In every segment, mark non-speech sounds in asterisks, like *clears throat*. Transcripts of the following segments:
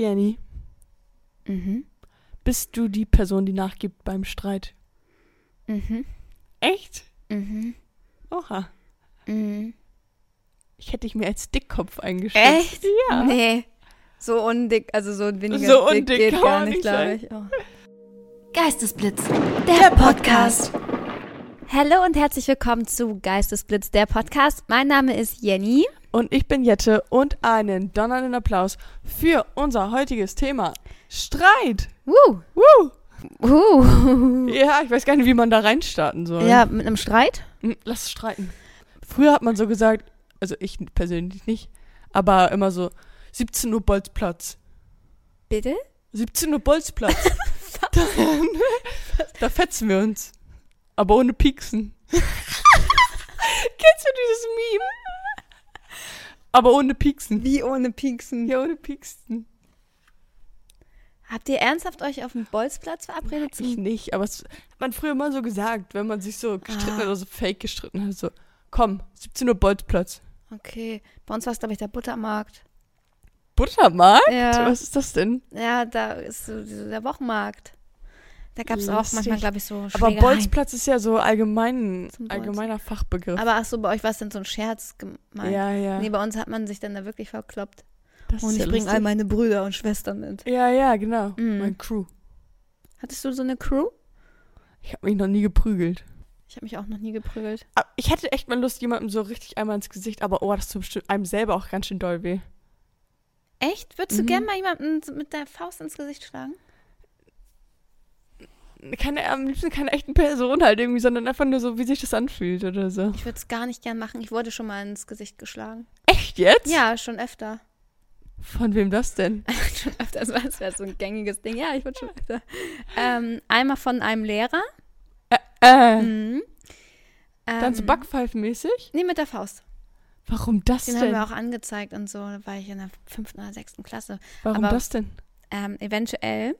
Jenny, Mhm. bist du die Person, die nachgibt beim Streit? Mhm. Echt? Mhm. Oha. Mhm. Ich hätte dich mir als Dickkopf eingeschätzt. Echt? Ja. Nee. So undick, also so weniger So dick undick geht kann gar nicht, glaube ich. Oh. Geistesblitz, Der Podcast. Hallo und herzlich willkommen zu Geistesblitz, der Podcast. Mein Name ist Jenny. Und ich bin Jette und einen donnernden Applaus für unser heutiges Thema. Streit. Woo. Woo. Uh. Ja, ich weiß gar nicht, wie man da reinstarten soll. Ja, mit einem Streit? Hm, Lass streiten. Früher hat man so gesagt, also ich persönlich nicht, aber immer so 17 Uhr Bolzplatz. Bitte? 17 Uhr Bolzplatz. da, *laughs* da fetzen wir uns. Aber ohne Pieksen. *laughs* Kennst du dieses Meme? Aber ohne Pieksen. Wie ohne Pieksen? Ja, ohne Pieksen. Habt ihr ernsthaft euch auf dem Bolzplatz verabredet? Ich Zum nicht, aber es hat man früher mal so gesagt, wenn man sich so gestritten Ah. hat oder so fake gestritten hat. So, komm, 17 Uhr Bolzplatz. okay, bei uns war es, glaube ich, der Buttermarkt. Buttermarkt? Ja, Was ist das denn? ja da ist so der Wochenmarkt. Da gab es auch manchmal, glaube ich, so Aber Schlägereien. Bolzplatz ist ja so allgemein, allgemeiner Fachbegriff. Aber ach so, bei euch war es dann so ein Scherz gemeint. ja, ja. Nee, bei uns hat man sich dann da wirklich verkloppt. das Und ich ja bringe all meine Brüder und Schwestern mit. Ja, ja, genau. Mhm. Mein Crew. Hattest du so eine Crew? Ich habe mich noch nie geprügelt. Ich habe mich auch noch nie geprügelt. Aber ich hätte echt mal Lust, jemandem so richtig einmal ins Gesicht, aber oh, das tut bestimmt einem selber auch ganz schön doll weh. Echt? Würdest du Mhm. gern mal jemanden mit der Faust ins Gesicht schlagen? Keine, am liebsten keine echten Person halt irgendwie, sondern einfach nur so, wie sich das anfühlt oder so. Ich würde es gar nicht gern machen. Ich wurde schon mal ins Gesicht geschlagen. Echt jetzt? Ja, schon öfter. Von wem das denn? *laughs* schon öfter. Das war- Das wäre so ein gängiges Ding. Ja, ich wurde schon öfter. Ähm, einmal von einem Lehrer. Äh, Mhm. dann so Ähm, Backpfeifenmäßig? Nee, mit der Faust. Warum das Den haben denn? wir auch angezeigt und so. Da war ich in der fünften oder sechsten Klasse. Warum aber- das denn? ähm, eventuell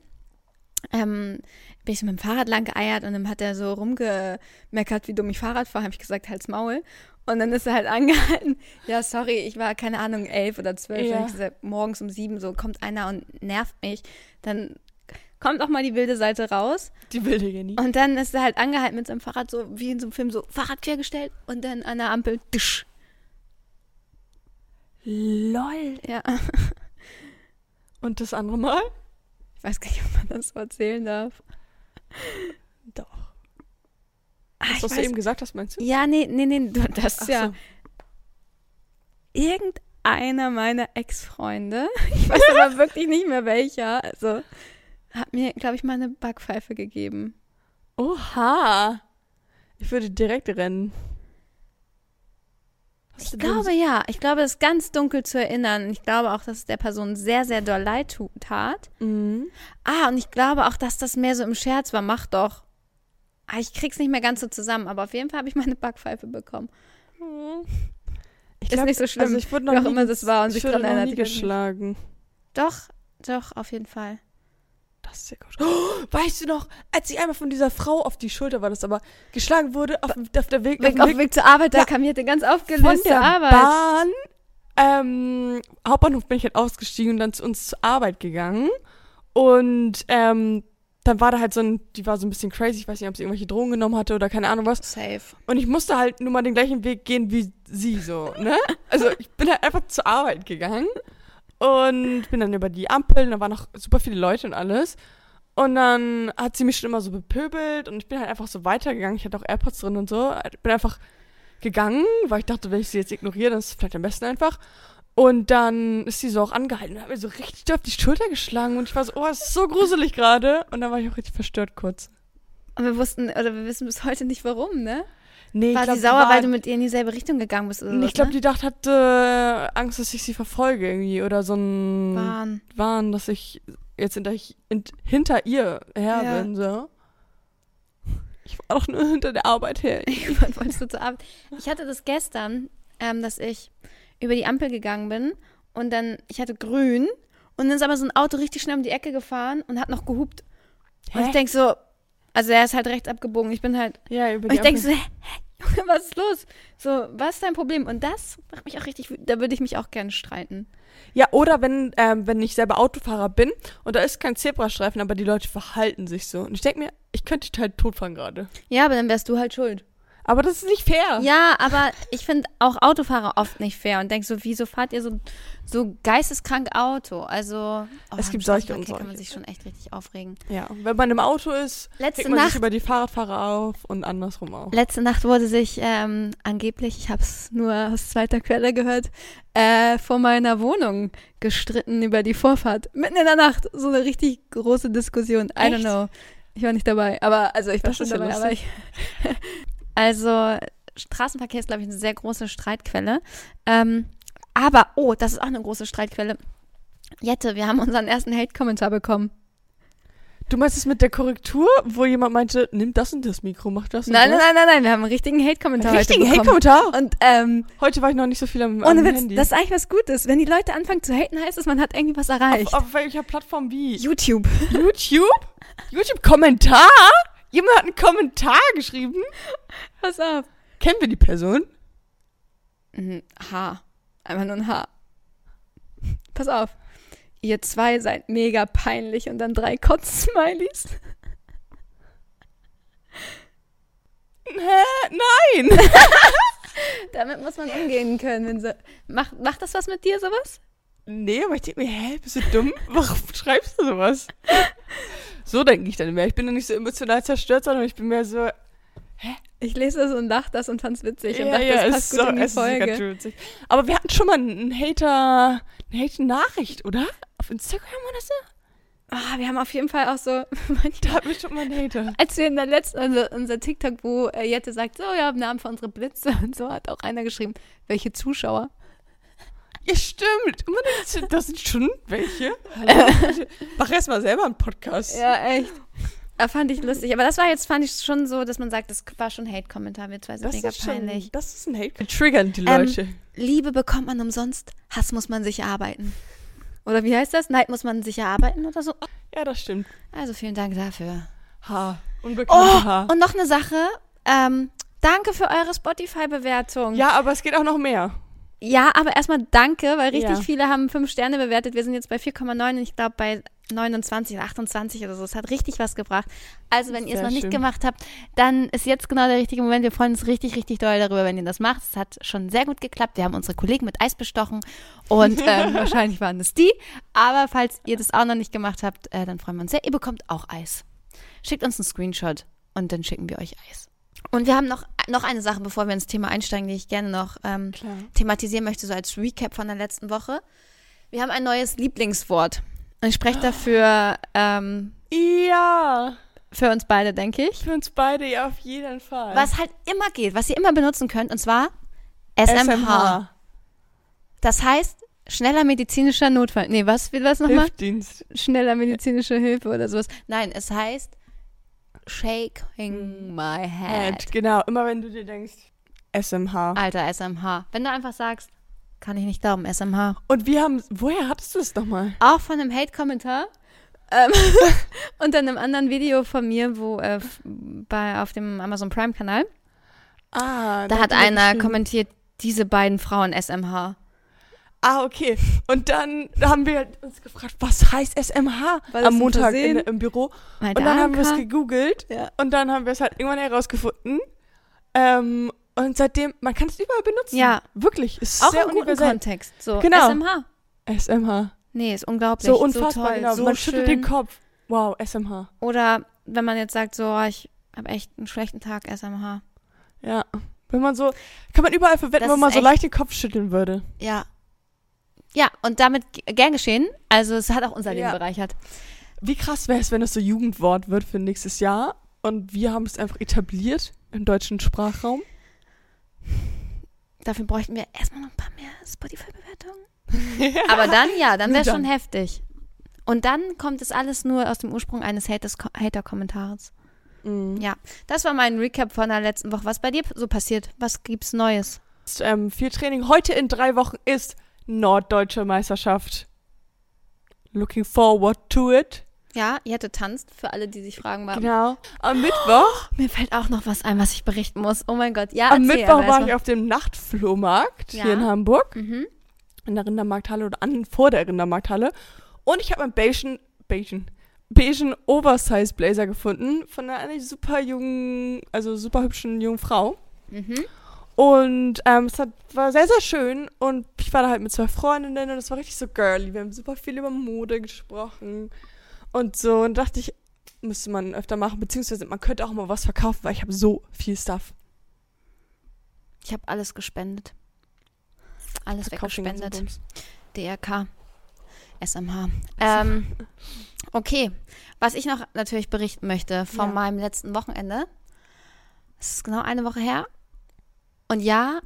ähm, bin ich mit dem Fahrrad lang geeiert und dann hat er so rumgemeckert, wie dumm ich Fahrrad fahre, habe ich gesagt, halt's Maul. Und dann ist er halt *laughs* angehalten. Ja, sorry, ich war, keine Ahnung, elf oder zwölf. Ja. Gesagt, morgens um sieben so kommt einer und nervt mich. Dann kommt auch mal die wilde Seite raus. Die wilde Jenny. Und dann ist er halt angehalten mit seinem Fahrrad, so wie in so einem Film, so Fahrrad quergestellt und dann an der Ampel, tisch. LOL. Ja, Und das andere Mal? Ich weiß gar nicht, ob man das so erzählen darf. Doch. Ah, Das, was du weiß- eben gesagt hast, meinst du? Ja, nee, nee, nee, du- das ist Ach ja so. irgendeiner meiner Ex-Freunde, *laughs* ich weiß aber *laughs* wirklich nicht mehr welcher, also hat mir, glaube ich, mal eine Backpfeife gegeben. Oha. Ich würde direkt rennen. Ich glaube ja, ich glaube, es ist ganz dunkel zu erinnern. Ich glaube auch, dass es der Person sehr, sehr doll leid tat. Mhm. Ah, und ich glaube auch, dass das mehr so im Scherz war. Mach doch. Ah, ich krieg's nicht mehr ganz so zusammen, aber auf jeden Fall habe ich meine Backpfeife bekommen. Ich Ist glaub, nicht so schlimm, Also ich wurde noch wie auch nie, immer das war und ich sich dran noch erinnert. ich geschlagen. Doch, doch, auf jeden Fall. Das ist sehr gut. Oh, weißt du noch, als ich einmal von dieser Frau auf die Schulter war, das aber geschlagen wurde auf, auf der Weg, Weg, auf dem Weg zur Arbeit, da Ja. kam hier ganz von aufgelöst zur der Arbeit. Bahn. Ähm, Hauptbahnhof bin ich halt ausgestiegen und dann zu uns zur Arbeit gegangen. Und ähm, dann war da halt so ein, die war so ein bisschen crazy, ich weiß nicht, ob sie irgendwelche Drogen genommen hatte oder keine Ahnung was. Safe. Und ich musste halt nur mal den gleichen Weg gehen wie sie so, ne? Also ich bin halt einfach zur Arbeit gegangen und bin dann über die Ampeln, da waren noch super viele Leute und alles. Und dann hat sie mich schon immer so bepöbelt und ich bin halt einfach so weitergegangen. Ich hatte auch AirPods drin und so. Bin einfach gegangen, weil ich dachte, wenn ich sie jetzt ignoriere, dann ist es vielleicht am besten einfach. Und dann ist sie so auch angehalten und hat mir so richtig auf die Schulter geschlagen und ich war so, oh, das ist so gruselig gerade. Und dann war ich auch richtig verstört kurz. Und wir wussten, oder wir wissen bis heute nicht warum, ne? Nee, War ich glaub, sie sauer, war- weil du mit ihr in dieselbe Richtung gegangen bist oder Nee, ich glaube, ne? die dachte, hatte Angst, dass ich sie verfolge irgendwie oder so ein Wahn. Wahn, dass ich jetzt hinter, hinter ihr her Ja. bin, so. Ich war doch nur hinter der Arbeit her. *laughs* Wann wolltest du zur Arbeit? Ich hatte das gestern, ähm, dass ich über die Ampel gegangen bin und dann, ich hatte grün und dann ist aber so ein Auto richtig schnell um die Ecke gefahren und hat noch gehupt. Und Hä? ich denk so, also er ist halt rechts abgebogen, ich bin halt, Ja, über und die ich denk Ampel. so, hä, hä, was ist los? So, was ist dein Problem? Und das macht mich auch richtig, wütend. da würde ich mich auch gerne streiten. Ja, oder wenn, ähm, wenn ich selber Autofahrer bin und da ist kein Zebrastreifen, aber die Leute verhalten sich so. Und ich denke mir, ich könnte dich halt totfahren gerade. Ja, aber dann wärst du halt schuld. Aber das ist nicht fair. Ja, aber ich finde auch Autofahrer oft nicht fair und denk so, wieso fahrt ihr so, so geisteskrank Auto? Also, oh, Es gibt solche und Straßenverkehr kann man solche. sich schon echt richtig aufregen. Ja, wenn man im Auto ist, Letzte regt man Nacht sich über die Fahrradfahrer auf und andersrum auch. Letzte Nacht wurde sich ähm, angeblich, ich habe es nur aus zweiter Quelle gehört, äh, vor meiner Wohnung gestritten über die Vorfahrt. Mitten in der Nacht. So eine richtig große Diskussion. I don't Echt? know. Ich war nicht dabei. Aber, also ich war Das schon ja dabei. Aber ich, *laughs* also, Straßenverkehr ist, glaube ich, eine sehr große Streitquelle. Ähm, aber, oh, das ist auch eine große Streitquelle. Jette, wir haben unseren ersten Hate-Kommentar bekommen. Du meinst es mit der Korrektur, wo jemand meinte, nimm das und das Mikro, mach das und Nein, nein, das? nein, nein, nein, wir haben einen richtigen Hate-Kommentar heute Richtigen. Hate-Kommentar. Und, ähm, Heute war ich noch nicht so viel am, Ohne am Witz, Handy. das ist eigentlich was Gutes. Wenn die Leute anfangen zu haten, heißt es, man hat irgendwie was erreicht. auf, auf welcher Plattform wie? YouTube. YouTube? YouTube-Kommentar? Jemand hat einen Kommentar geschrieben? Pass auf. Kennen wir die Person? Ein H. Einfach nur ein H. Pass auf. Ihr zwei seid mega peinlich und dann drei Kotz-Smileys. Hä? Nein! *laughs* Damit muss man umgehen können. Wenn so, macht, macht das was mit dir, sowas? Nee, aber ich denke mir, hä, bist du dumm? *laughs* Warum schreibst du sowas? So denke ich dann mehr. Ich bin dann nicht so emotional zerstört, sondern ich bin mehr so, Ich lese das und lache das und fand's witzig und ja, dachte, ja, das passt ist gut so, in die Folge. Aber wir hatten schon mal einen Hater, eine Hater-Nachricht, oder? Auf Instagram oder so? Ah, wir haben auf jeden Fall auch so, *laughs* Da hatten wir schon mal einen Hater. als wir in der letzten, also unser TikTok, wo äh, Jette sagt, so, ja, Namen für unsere Blitze *laughs* und so, hat auch einer geschrieben, welche Zuschauer. Ja, stimmt. Und man denkt Das sind schon welche. *laughs* Mach erst mal selber einen Podcast. Ja, echt. Da fand ich lustig. Aber das war jetzt, fand ich schon so, dass man sagt, das war schon Hate-Kommentar. Wir zwei sind Das mega ist, schon, peinlich. das ist ein Hate. Triggern die Ähm, Leute. Liebe bekommt man umsonst, Hass muss man sich erarbeiten. Oder wie heißt das? Neid muss man sich erarbeiten oder so. ja, das stimmt. Also vielen Dank dafür. Haar. Unbekannte Oh, Haar. und noch eine Sache. Ähm, danke für eure Spotify-Bewertung. Ja, aber es geht auch noch mehr. Ja, aber erstmal danke, weil richtig Ja. viele haben fünf Sterne bewertet. Wir sind jetzt bei 4,9 und ich glaube bei 29 oder 28 oder so. Es hat richtig was gebracht. Also, wenn ihr es noch nicht schön. gemacht habt, dann ist jetzt genau der richtige Moment. Wir freuen uns richtig, richtig doll darüber, wenn ihr das macht. Es hat schon sehr gut geklappt. Wir haben unsere Kollegen mit Eis bestochen und *laughs* ähm, wahrscheinlich waren es die. Aber falls ihr das auch noch nicht gemacht habt, äh, dann freuen wir uns sehr. Ihr bekommt auch Eis. Schickt uns einen Screenshot und dann schicken wir euch Eis. Und wir haben noch, noch eine Sache, bevor wir ins Thema einsteigen, die ich gerne noch ähm, thematisieren möchte, so als Recap von der letzten Woche. Wir haben ein neues Lieblingswort. Und ich spreche dafür ähm, Ja. für uns beide, denke ich. Für uns beide ja auf jeden Fall. Was halt immer geht, was ihr immer benutzen könnt, und zwar SMH. Das heißt, schneller medizinischer Notfall. Nee, was will das nochmal? Hilfsdienst. Schneller medizinische Hilfe oder sowas. Nein, es heißt shaking my head. Genau, immer wenn du dir denkst, SMH. Alter, SMH. Wenn du einfach sagst, kann ich nicht glauben, SMH. Und wir haben, woher hattest du es nochmal? Auch von einem Hate-Kommentar. Ähm, *laughs* unter einem anderen Video von mir, wo äh, bei, auf dem Amazon Prime-Kanal. Ah, Da hat er einer kommentiert, diese beiden Frauen SMH. Ah, okay. Und dann haben wir uns gefragt, was heißt SMH das am Montag in, im Büro. Meinte Und dann haben wir es gegoogelt Ja. und dann haben wir es halt irgendwann herausgefunden. Ähm, und seitdem, man kann es überall benutzen. Ja. Wirklich. Ist Auch sehr im guten universell. Kontext. So, Genau. SMH. SMH. Nee, ist unglaublich. So unfassbar, so toll, genau. So man schön. schüttelt den Kopf. Wow, SMH. Oder wenn man jetzt sagt, so, oh, ich habe echt einen schlechten Tag, SMH. Ja. Wenn man so, kann man überall verwenden, Das wenn man so leicht den Kopf schütteln würde. Ja. Ja, und damit gern geschehen. Also es hat auch unser Leben Ja. bereichert. Wie krass wäre es, wenn es so Jugendwort wird für nächstes Jahr und wir haben es einfach etabliert im deutschen Sprachraum. Dafür bräuchten wir erstmal noch ein paar mehr Spotify-Bewertungen. *laughs* Aber dann, ja, dann wäre Nur schon heftig. Und dann kommt es alles nur aus dem Ursprung eines Hater-Kommentars. Mhm. Ja, das war mein Recap von der letzten Woche. Was bei dir so passiert? Was gibt's Neues? Ähm, viel Training. Heute in drei Wochen ist Norddeutsche Meisterschaft. Looking forward to it. Ja, ihr hättet tanzt, für alle, die sich fragen, warum. Genau. Am Mittwoch, *gasps* Mir fällt auch noch was ein, was ich berichten muss. Oh mein Gott. Ja, am erzähl, Mittwoch war ich auf dem Nachtflohmarkt Ja. hier in Hamburg. Mhm. in der Rindermarkthalle oder an vor der Rindermarkthalle. Und ich habe einen beigen, beigen, beigen Oversize Blazer gefunden von einer super jungen, also super hübschen jungen Frau. Mhm. Und ähm, es hat, war sehr, sehr schön. Und ich war da halt mit zwei Freundinnen und es war richtig so girly. Wir haben super viel über Mode gesprochen und so. Und dachte ich, müsste man öfter machen. Beziehungsweise man könnte auch mal was verkaufen, weil ich habe so viel Stuff. Ich habe alles gespendet. Alles Verkauf weggespendet. DRK. SMH. *laughs* Ähm, okay. Was ich noch natürlich berichten möchte von Ja. meinem letzten Wochenende. Es ist genau eine Woche her. Und ja,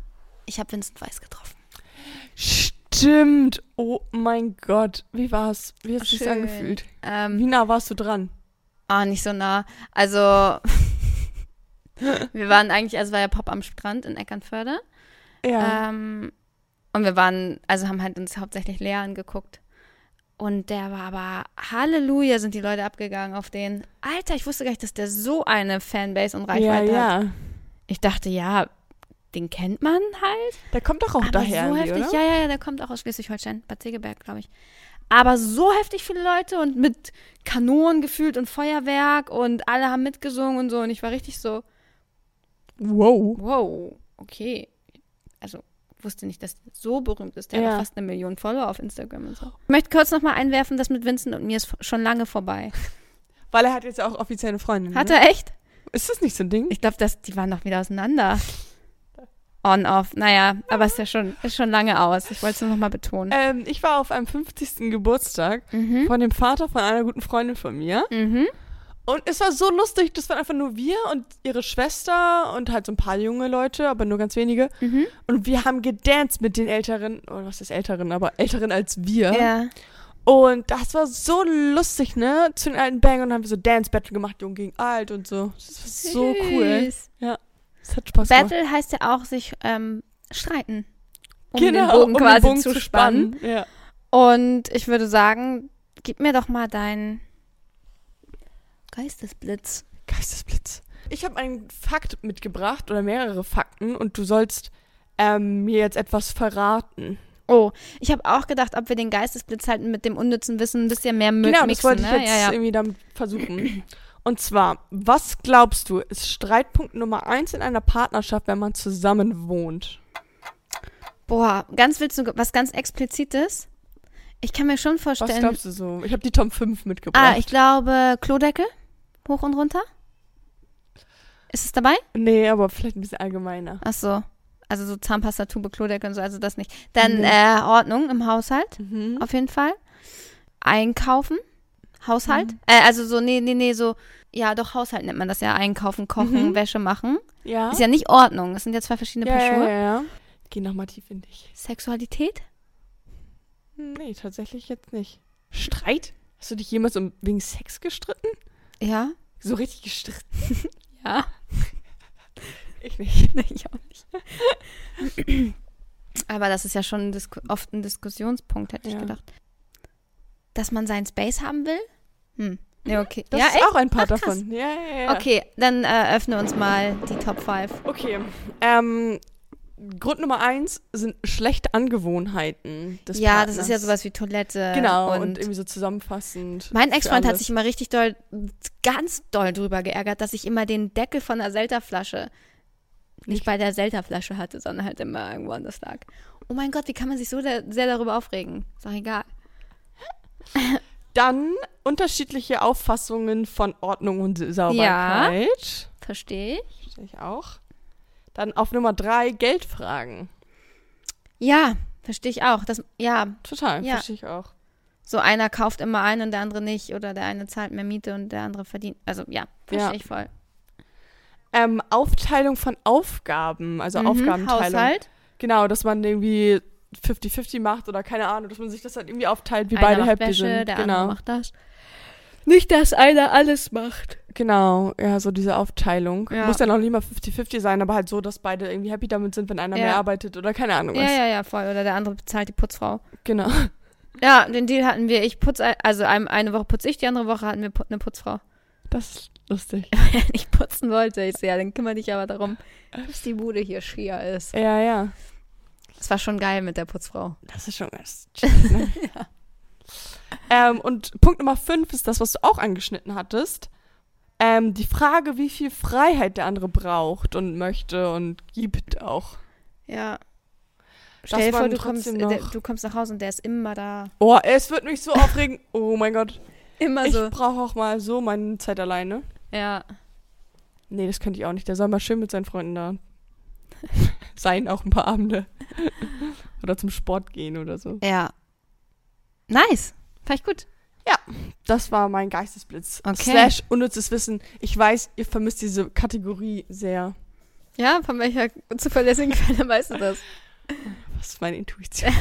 ich habe Vincent Weiss getroffen. Stimmt. Oh mein Gott. Wie war's? Wie hast du dich Schön. angefühlt? Ähm, Wie nah warst du dran? Ah, nicht so nah. Also, *laughs* wir waren eigentlich, also war ja Pop am Strand in Eckernförde. Ja. Ähm, und wir waren, also haben halt uns hauptsächlich Lea angeguckt. Und der war aber, Halleluja, sind die Leute abgegangen auf den. Alter, ich wusste gar nicht, dass der so eine Fanbase und ja, Reichweite hat. ja. Ich dachte, ja, den kennt man halt. Der kommt doch auch aber daher, so heftig, oder? ja, ja, ja, der kommt auch aus Schleswig-Holstein, Bad Segeberg, glaube ich. Aber so heftig viele Leute und mit Kanonen gefühlt und Feuerwerk und alle haben mitgesungen und so. Und ich war richtig so, Wow. wow, okay. Also wusste nicht, dass der so berühmt ist. Der Ja. hat fast eine Million Follower auf Instagram und so. Ich möchte kurz nochmal einwerfen, das mit Vincent und mir ist schon lange vorbei. *laughs* Weil er hat jetzt auch offiziell eine Freundin. Hat ne? er echt? Ist das nicht so ein Ding? Ich glaube, die waren doch wieder auseinander. On, off. Naja, aber ist ja schon, ist schon lange aus. Ich wollte es nur nochmal betonen. Ähm, ich war auf einem 50. Geburtstag Mhm. von dem Vater von einer guten Freundin von mir. Mhm. Und es war so lustig. Das waren einfach nur wir und ihre Schwester und halt so ein paar junge Leute, aber nur ganz wenige. Mhm. Und wir haben gedanced mit den Älteren. Oder was ist Älteren? Aber Älteren als wir. Ja. Und das war so lustig, ne? Zu den alten Bang und haben wir so Dance Battle gemacht, jung gegen alt und so. Das war so cool. Süß. Das hat Spaß gemacht. Battle heißt ja auch sich ähm, streiten. Um genau, den Bogen um quasi den Bogen zu spannen. Ja. Und ich würde sagen, gib mir doch mal deinen Geistesblitz. Geistesblitz. Ich habe einen Fakt mitgebracht oder mehrere Fakten und du sollst ähm, mir jetzt etwas verraten. Oh, ich habe auch gedacht, ob wir den Geistesblitz halt mit dem unnützen Wissen ein bisschen mehr mi- genau, mixen. das wollte ich ne? jetzt ja, ja. irgendwie damit versuchen. Und zwar, was glaubst du, ist Streitpunkt Nummer eins in einer Partnerschaft, wenn man zusammen wohnt? Boah, ganz willst du was ganz Explizites? Ich kann mir schon Was vorstellen. glaubst du so? Ich habe die Top 5 mitgebracht. ah, ich glaube Klodeckel. Hoch und runter. Ist es dabei? nee, aber vielleicht ein bisschen allgemeiner. Ach so. Also so Zahnpasta, Tube, Klodeckel und so, also das nicht. Dann Nee. äh, Ordnung im Haushalt. Mhm. auf jeden Fall. Einkaufen, Haushalt. Mhm. Äh, also so, nee, nee, nee, so, ja, doch, Haushalt nennt man das ja. Einkaufen, kochen, Mhm. Wäsche machen. Ja. Ist ja nicht Ordnung. Das sind ja zwei verschiedene ja, Paar ja, Schuhe. ja, ja. Geh nochmal tief in dich. Sexualität? Nee, tatsächlich jetzt nicht. Streit? Hast du dich jemals um, wegen Sex gestritten? Ja. So richtig gestritten? *laughs* Ja. *laughs* Ich nicht. Nee, *laughs* ich auch nicht. Aber das ist ja schon ein oft ein Diskussionspunkt, hätte ich Ja. gedacht. Dass man seinen Space haben will? Hm. Nee, okay. Das ja, ist echt? auch ein Part Ach, davon. Ja, ja, ja. Okay, dann äh, öffne uns mal die Top 5. Okay. Ähm, Grund Nummer eins sind schlechte Angewohnheiten des Ja, Partners. das ist ja sowas wie Toilette. Genau, und, und irgendwie so zusammenfassend. Mein Ex-Freund hat sich immer richtig doll, ganz doll drüber geärgert, dass ich immer den Deckel von der Selterflasche nicht bei der Selterflasche hatte, sondern halt immer irgendwo anders lag. Oh mein Gott, wie kann man sich so da- sehr darüber aufregen? Ist doch egal. *laughs* Dann unterschiedliche Auffassungen von Ordnung und Sauberkeit. Verstehe ich. Verstehe ich auch. Dann auf Nummer drei Geldfragen. Ja, verstehe ich auch. Das, ja, Total, Ja. verstehe ich auch. so einer kauft immer ein und der andere nicht oder der eine zahlt mehr Miete und der andere verdient. Also ja, verstehe Ja. ich voll. Ähm, Aufteilung von Aufgaben, also Mhm, Aufgabenteilung. Haushalt. Genau, dass man irgendwie 50-50 macht oder keine Ahnung, dass man sich das halt irgendwie aufteilt, wie einer beide macht happy Wäsche, sind. der genau. andere macht das. Nicht, dass einer alles macht. Genau, ja, so diese Aufteilung. Ja. Muss ja noch nicht mal 50-50 sein, aber halt so, dass beide irgendwie happy damit sind, wenn einer Ja. mehr arbeitet oder keine Ahnung was. Ja, ja, ja, voll. Oder der andere bezahlt die Putzfrau. Genau. Ja, den Deal hatten wir. Ich putze, also ein- eine Woche putze ich, die andere Woche hatten wir eine Putzfrau. Das ist lustig. *laughs* Wenn ich putzen wollte, ich so, ja, dann kümmere dich aber darum, *laughs* dass die Bude hier schier ist. Ja, ja. Das war schon geil mit der Putzfrau. Das ist schon ganz chill, ne? *laughs* ähm, und Punkt Nummer 5 ist das, was du auch angeschnitten hattest. Ähm, die Frage, wie viel Freiheit der andere braucht und möchte und gibt auch. Ja. Stell dir vor, du kommst, trotzdem der, du kommst nach Hause und der ist immer da. Oh, es wird mich so *laughs* aufregen. Oh mein Gott. Immer Ich so. brauche auch mal so meine Zeit alleine. Ja. Nee, das könnte ich auch nicht. Der soll mal schön mit seinen Freunden da *laughs* sein, auch ein paar Abende. *laughs* oder zum Sport gehen oder so. Ja. Nice. Fand ich gut. Das war mein Geistesblitz. Okay. Slash unnützes Wissen. Ich weiß, ihr vermisst diese Kategorie sehr. Ja, von welcher zuverlässigen Quelle weißt du das? *laughs* Was ist meine Intuition?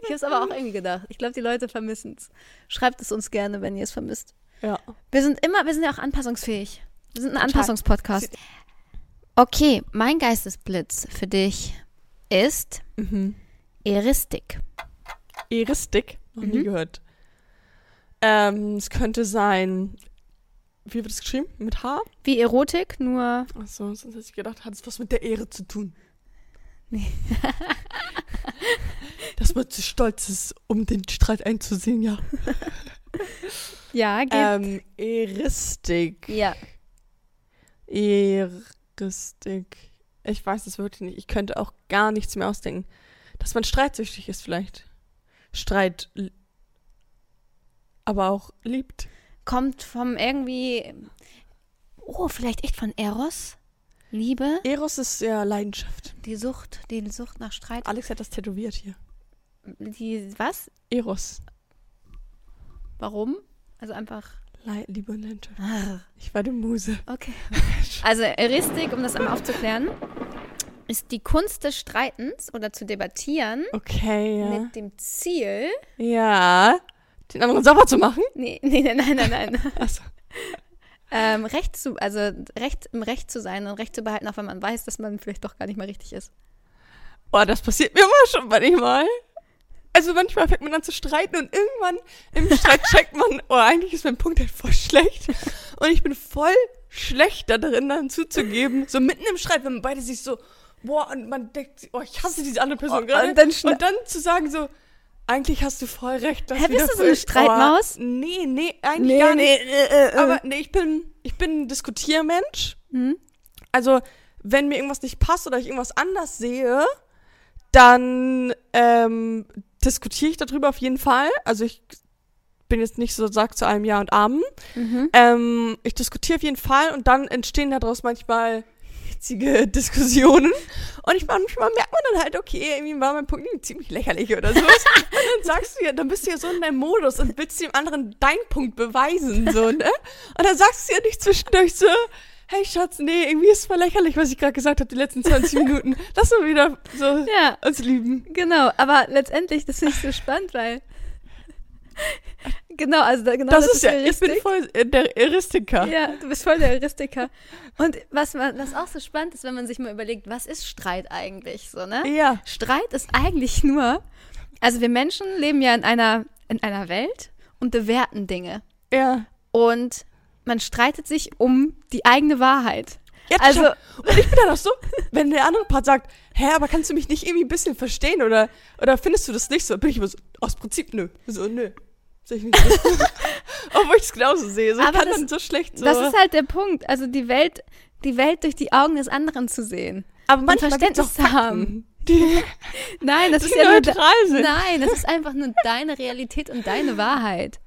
Ich habe es aber auch irgendwie gedacht. Ich glaube, die Leute vermissen es. Schreibt es uns gerne, wenn ihr es vermisst. ja. Wir sind immer, wir sind ja auch anpassungsfähig. Wir sind ein. Anpassungspodcast. Okay, mein Geistesblitz für dich ist Mhm. Eristik. Eristik. Noch nie Mhm. gehört. Ähm, es könnte sein. Wie wird es geschrieben? Mit H? Wie Erotik, nur Achso, sonst hätte ich gedacht, hat es was mit der Ehre zu tun. Nee. *laughs* Dass man zu stolz ist, um den Streit einzusehen, ja. *laughs* ja, geht. Ähm, Eristik. ja. Eristik. Ich weiß es wirklich nicht. Ich könnte auch gar nichts mehr ausdenken. Dass man streitsüchtig ist vielleicht. Streit. Aber auch liebt. Kommt vom irgendwie. Oh, vielleicht echt von Eros? Liebe? Eros ist ja Leidenschaft. Die Sucht, die Sucht nach Streit. Alex hat das tätowiert hier. Die, was? Eros. Warum? Also einfach. Le Liebe und Leidenschaft. Ah, Ich war die Muse. Okay. *laughs* Also Eristik, um das einmal aufzuklären, ist die Kunst des Streitens oder zu debattieren Okay, ja. mit dem Ziel. Ja. Den anderen sauber zu machen? Nee, nee, nein, nein, nein, *laughs* nein. Achso. ähm, Recht zu, also Recht im Recht zu sein und Recht zu behalten, auch wenn man weiß, dass man vielleicht doch gar nicht mal richtig ist. Oh, das passiert mir immer schon manchmal. Also manchmal fängt man an zu streiten und irgendwann im Streit *laughs* checkt man, oh, eigentlich ist mein Punkt halt voll schlecht. Und ich bin voll schlecht da drin, dann zuzugeben. So mitten im Streit, wenn beide sich so, boah, und man denkt, oh, ich hasse diese andere Person Oh, gerade. und dann und dann zu sagen so, eigentlich hast du voll recht. lass Hä, bist du so eine Streitmaus? Oh, nee, nee, eigentlich gar nicht. äh, äh. Aber nee, ich bin, ich bin ein Diskutiermensch. Hm? Also, wenn mir irgendwas nicht passt oder ich irgendwas anders sehe, dann ähm, diskutiere ich darüber auf jeden Fall. Also ich bin jetzt nicht so, sag zu allem Ja und Amen. Mhm. Ähm, ich diskutiere auf jeden Fall und dann entstehen daraus manchmal hitzige *laughs* Diskussionen. Und ich manchmal merkt man dann halt, okay, irgendwie war mein Punkt ziemlich lächerlich oder so. *laughs* und dann sagst du ja, dann bist du ja so in deinem Modus und willst dem anderen deinen Punkt beweisen, so, ne? Und dann sagst du ja nicht zwischendurch so, hey Schatz, nee, irgendwie ist es voll lächerlich, was ich gerade gesagt habe, die letzten 20 *laughs* Minuten. Lass mal wieder so Ja, uns lieben. genau. Aber letztendlich, das finde ich so spannend, weil. Genau, also da, genau Das, ist ja, ich bin voll äh, der Heuristiker. Ja, du bist voll der Heuristiker. Und was, man, was auch so spannend ist, wenn man sich mal überlegt, was ist Streit eigentlich so, ne? Ja. Streit ist eigentlich nur, also wir Menschen leben ja in einer, in einer Welt und bewerten Dinge. Ja. Und man streitet sich um die eigene Wahrheit. Ja, Also- also, und ich bin dann auch so, wenn der andere Part sagt, hä, aber kannst du mich nicht irgendwie ein bisschen verstehen oder, oder findest du das nicht so? Bin ich immer so, aus Prinzip nö. So, nö. Sehe ich nicht so. *laughs* Obwohl ich es genauso sehe. So, Aber kann das- dann so schlecht so. Das ist halt der Punkt. Also die Welt, die Welt durch die Augen des anderen zu sehen. aber manchmal Verständnis haben. Die, *laughs* Nein, das die ist ja nur neutral sind. Nein, das ist einfach nur deine Realität und deine Wahrheit.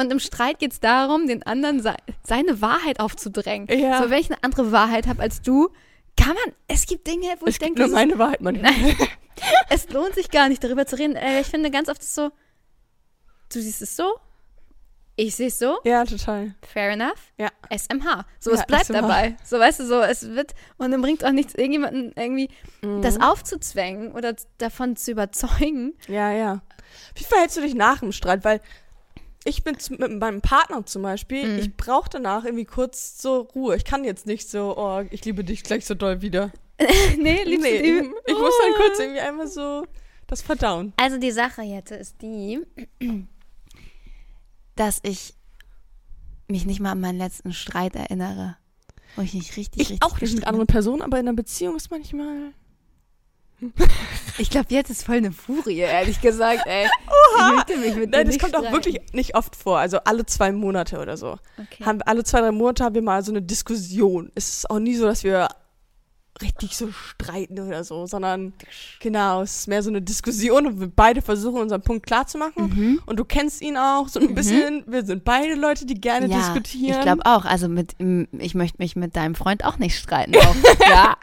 Und im Streit geht es darum, den anderen se seine Wahrheit aufzudrängen. Ja. So, wenn ich eine andere Wahrheit habe als du, kann man, es gibt Dinge, wo Es ich denke, nur meine Wahrheit, manchmal. *laughs* es lohnt sich gar nicht, darüber zu reden. Äh, ich finde ganz oft so, du siehst es so, ich sehe es so, Ja, total. fair enough, Ja. SMH. So, Ja, es bleibt SMH. dabei. So, weißt du, so, es wird, und dann bringt auch nichts, irgendjemanden irgendwie Mhm. das aufzuzwängen oder davon zu überzeugen. Ja, ja. Wie verhältst du dich nach dem Streit? Weil ich bin z- mit meinem Partner zum Beispiel, Mhm. ich brauche danach irgendwie kurz so Ruhe. Ich kann jetzt nicht so, oh, ich liebe dich gleich so doll wieder. *laughs* nee, liebst nee, ich, ich muss dann Oh. kurz irgendwie einmal so das Verdauen. Also die Sache jetzt ist die, dass ich mich nicht mal an meinen letzten Streit erinnere. Wo ich nicht richtig, Ich richtig auch nicht mit anderen Personen, aber in einer Beziehung ist manchmal. Ich glaube, jetzt ist voll eine Furie, ehrlich gesagt, ey. Oha! Ich mich mit dir Nein, das kommt auch wirklich nicht oft vor. Also alle zwei Monate oder so. Okay. Haben, alle zwei, drei Monate haben wir mal so eine Diskussion. Es ist auch nie so, dass wir richtig so streiten oder so, sondern genau, es ist mehr so eine Diskussion und wir beide versuchen unseren Punkt klar zu machen. Mhm. Und du kennst ihn auch so ein bisschen. Wir sind beide Leute, die gerne ja, diskutieren. Ich glaube auch. Also mit, ich möchte mich mit deinem Freund auch nicht streiten. *laughs* Auf gar,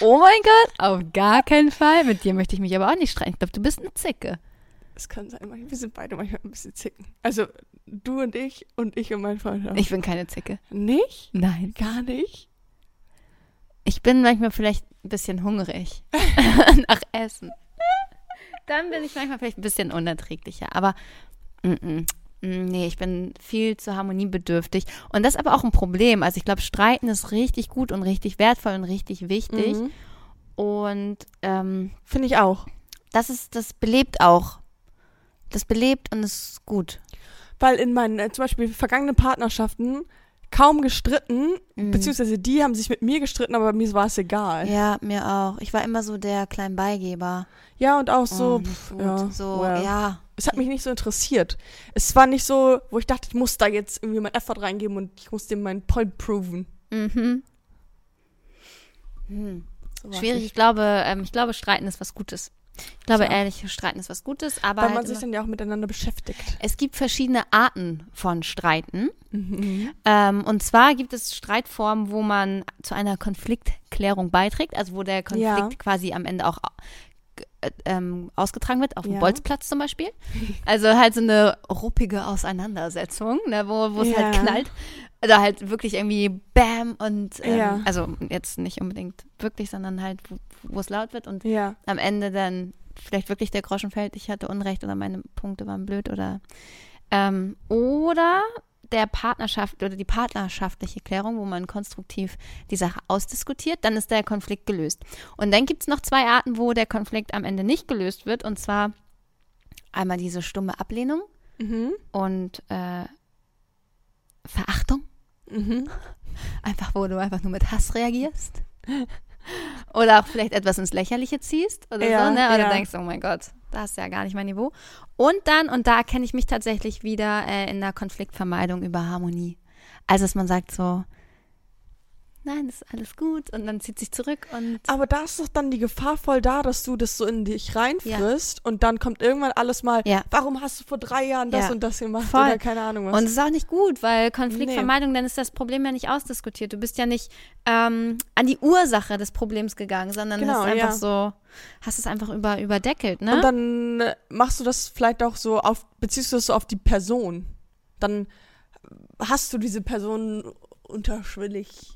oh mein Gott, auf gar keinen Fall. Mit dir möchte ich mich aber auch nicht streiten. Ich glaube, du bist eine Zicke. Es kann sein, wir sind beide manchmal ein bisschen zicken. Also du und ich und ich und mein Freund auch. Ich bin keine Zicke. nicht? Nein. Gar nicht? Ich bin manchmal vielleicht ein bisschen hungrig *laughs* nach Essen. Dann bin ich manchmal vielleicht ein bisschen unerträglicher. Aber mm, mm, nee, ich bin viel zu harmoniebedürftig. Und das ist aber auch ein Problem. Also ich glaube, Streiten ist richtig gut und richtig wertvoll und richtig wichtig. Mhm. Und ähm, Finde ich auch. das ist, das belebt auch. Das belebt und ist gut. Weil in meinen äh, zum Beispiel vergangenen Partnerschaften kaum gestritten, Mhm. beziehungsweise die haben sich mit mir gestritten, aber mir war es egal. Ja, mir auch. Ich war immer so der kleine Beigeber. Ja, und auch so, nicht pff, gut. ja, so, well. ja. Es hat mich nicht so interessiert. Es war nicht so, wo ich dachte, ich muss da jetzt irgendwie mein Effort reingeben und ich muss dem meinen Point proven. Mhm. Hm. So war's Schwierig. Ich glaube, ähm, ich glaube, Streiten ist was Gutes. Ich glaube, Ja. ehrlich, Streiten ist was Gutes, aber Weil halt man sich dann ja auch miteinander beschäftigt. es gibt verschiedene Arten von Streiten. Mhm. Ähm, und zwar gibt es Streitformen, wo man zu einer Konfliktklärung beiträgt, also wo der Konflikt Ja. quasi am Ende auch äh, ähm, ausgetragen wird, auf dem Ja. Bolzplatz zum Beispiel. Also halt so eine ruppige Auseinandersetzung, ne, wo es halt knallt. Oder halt wirklich irgendwie Bam und ähm, Ja. also jetzt nicht unbedingt wirklich, sondern halt, wo, wo es laut wird und Ja. am Ende dann vielleicht wirklich der Groschen fällt, ich hatte Unrecht oder meine Punkte waren blöd oder ähm, oder der Partnerschaft oder die partnerschaftliche Klärung, wo man konstruktiv die Sache ausdiskutiert, dann ist der Konflikt gelöst. Und dann gibt es noch zwei Arten, wo der Konflikt am Ende nicht gelöst wird, und zwar einmal diese stumme Ablehnung Mhm. und äh, Verachtung. Mhm. Einfach, wo du einfach nur mit Hass reagierst. Oder auch vielleicht etwas ins Lächerliche ziehst oder Ja, so, ne? Oder ja. denkst, oh mein Gott, das ist ja gar nicht mein Niveau. Und dann, und da erkenne ich mich tatsächlich wieder äh, in der Konfliktvermeidung über Harmonie. Also, dass man sagt so, nein, ist alles gut und dann zieht sich zurück und Aber da ist doch dann die Gefahr voll da, dass du das so in dich reinfrisst und dann kommt irgendwann alles mal, Ja. warum hast du vor drei Jahren das Ja. und das gemacht Voll. oder keine Ahnung was. Und es ist auch nicht gut, weil Konfliktvermeidung, dann ist das Problem ja nicht ausdiskutiert. Du bist ja nicht ähm, an die Ursache des Problems gegangen, sondern Genau, hast einfach ja. so, hast es einfach über, überdeckelt, ne? Und dann äh, machst du das vielleicht auch so auf, beziehst du das so auf die Person. Dann hast du diese Person unterschwellig.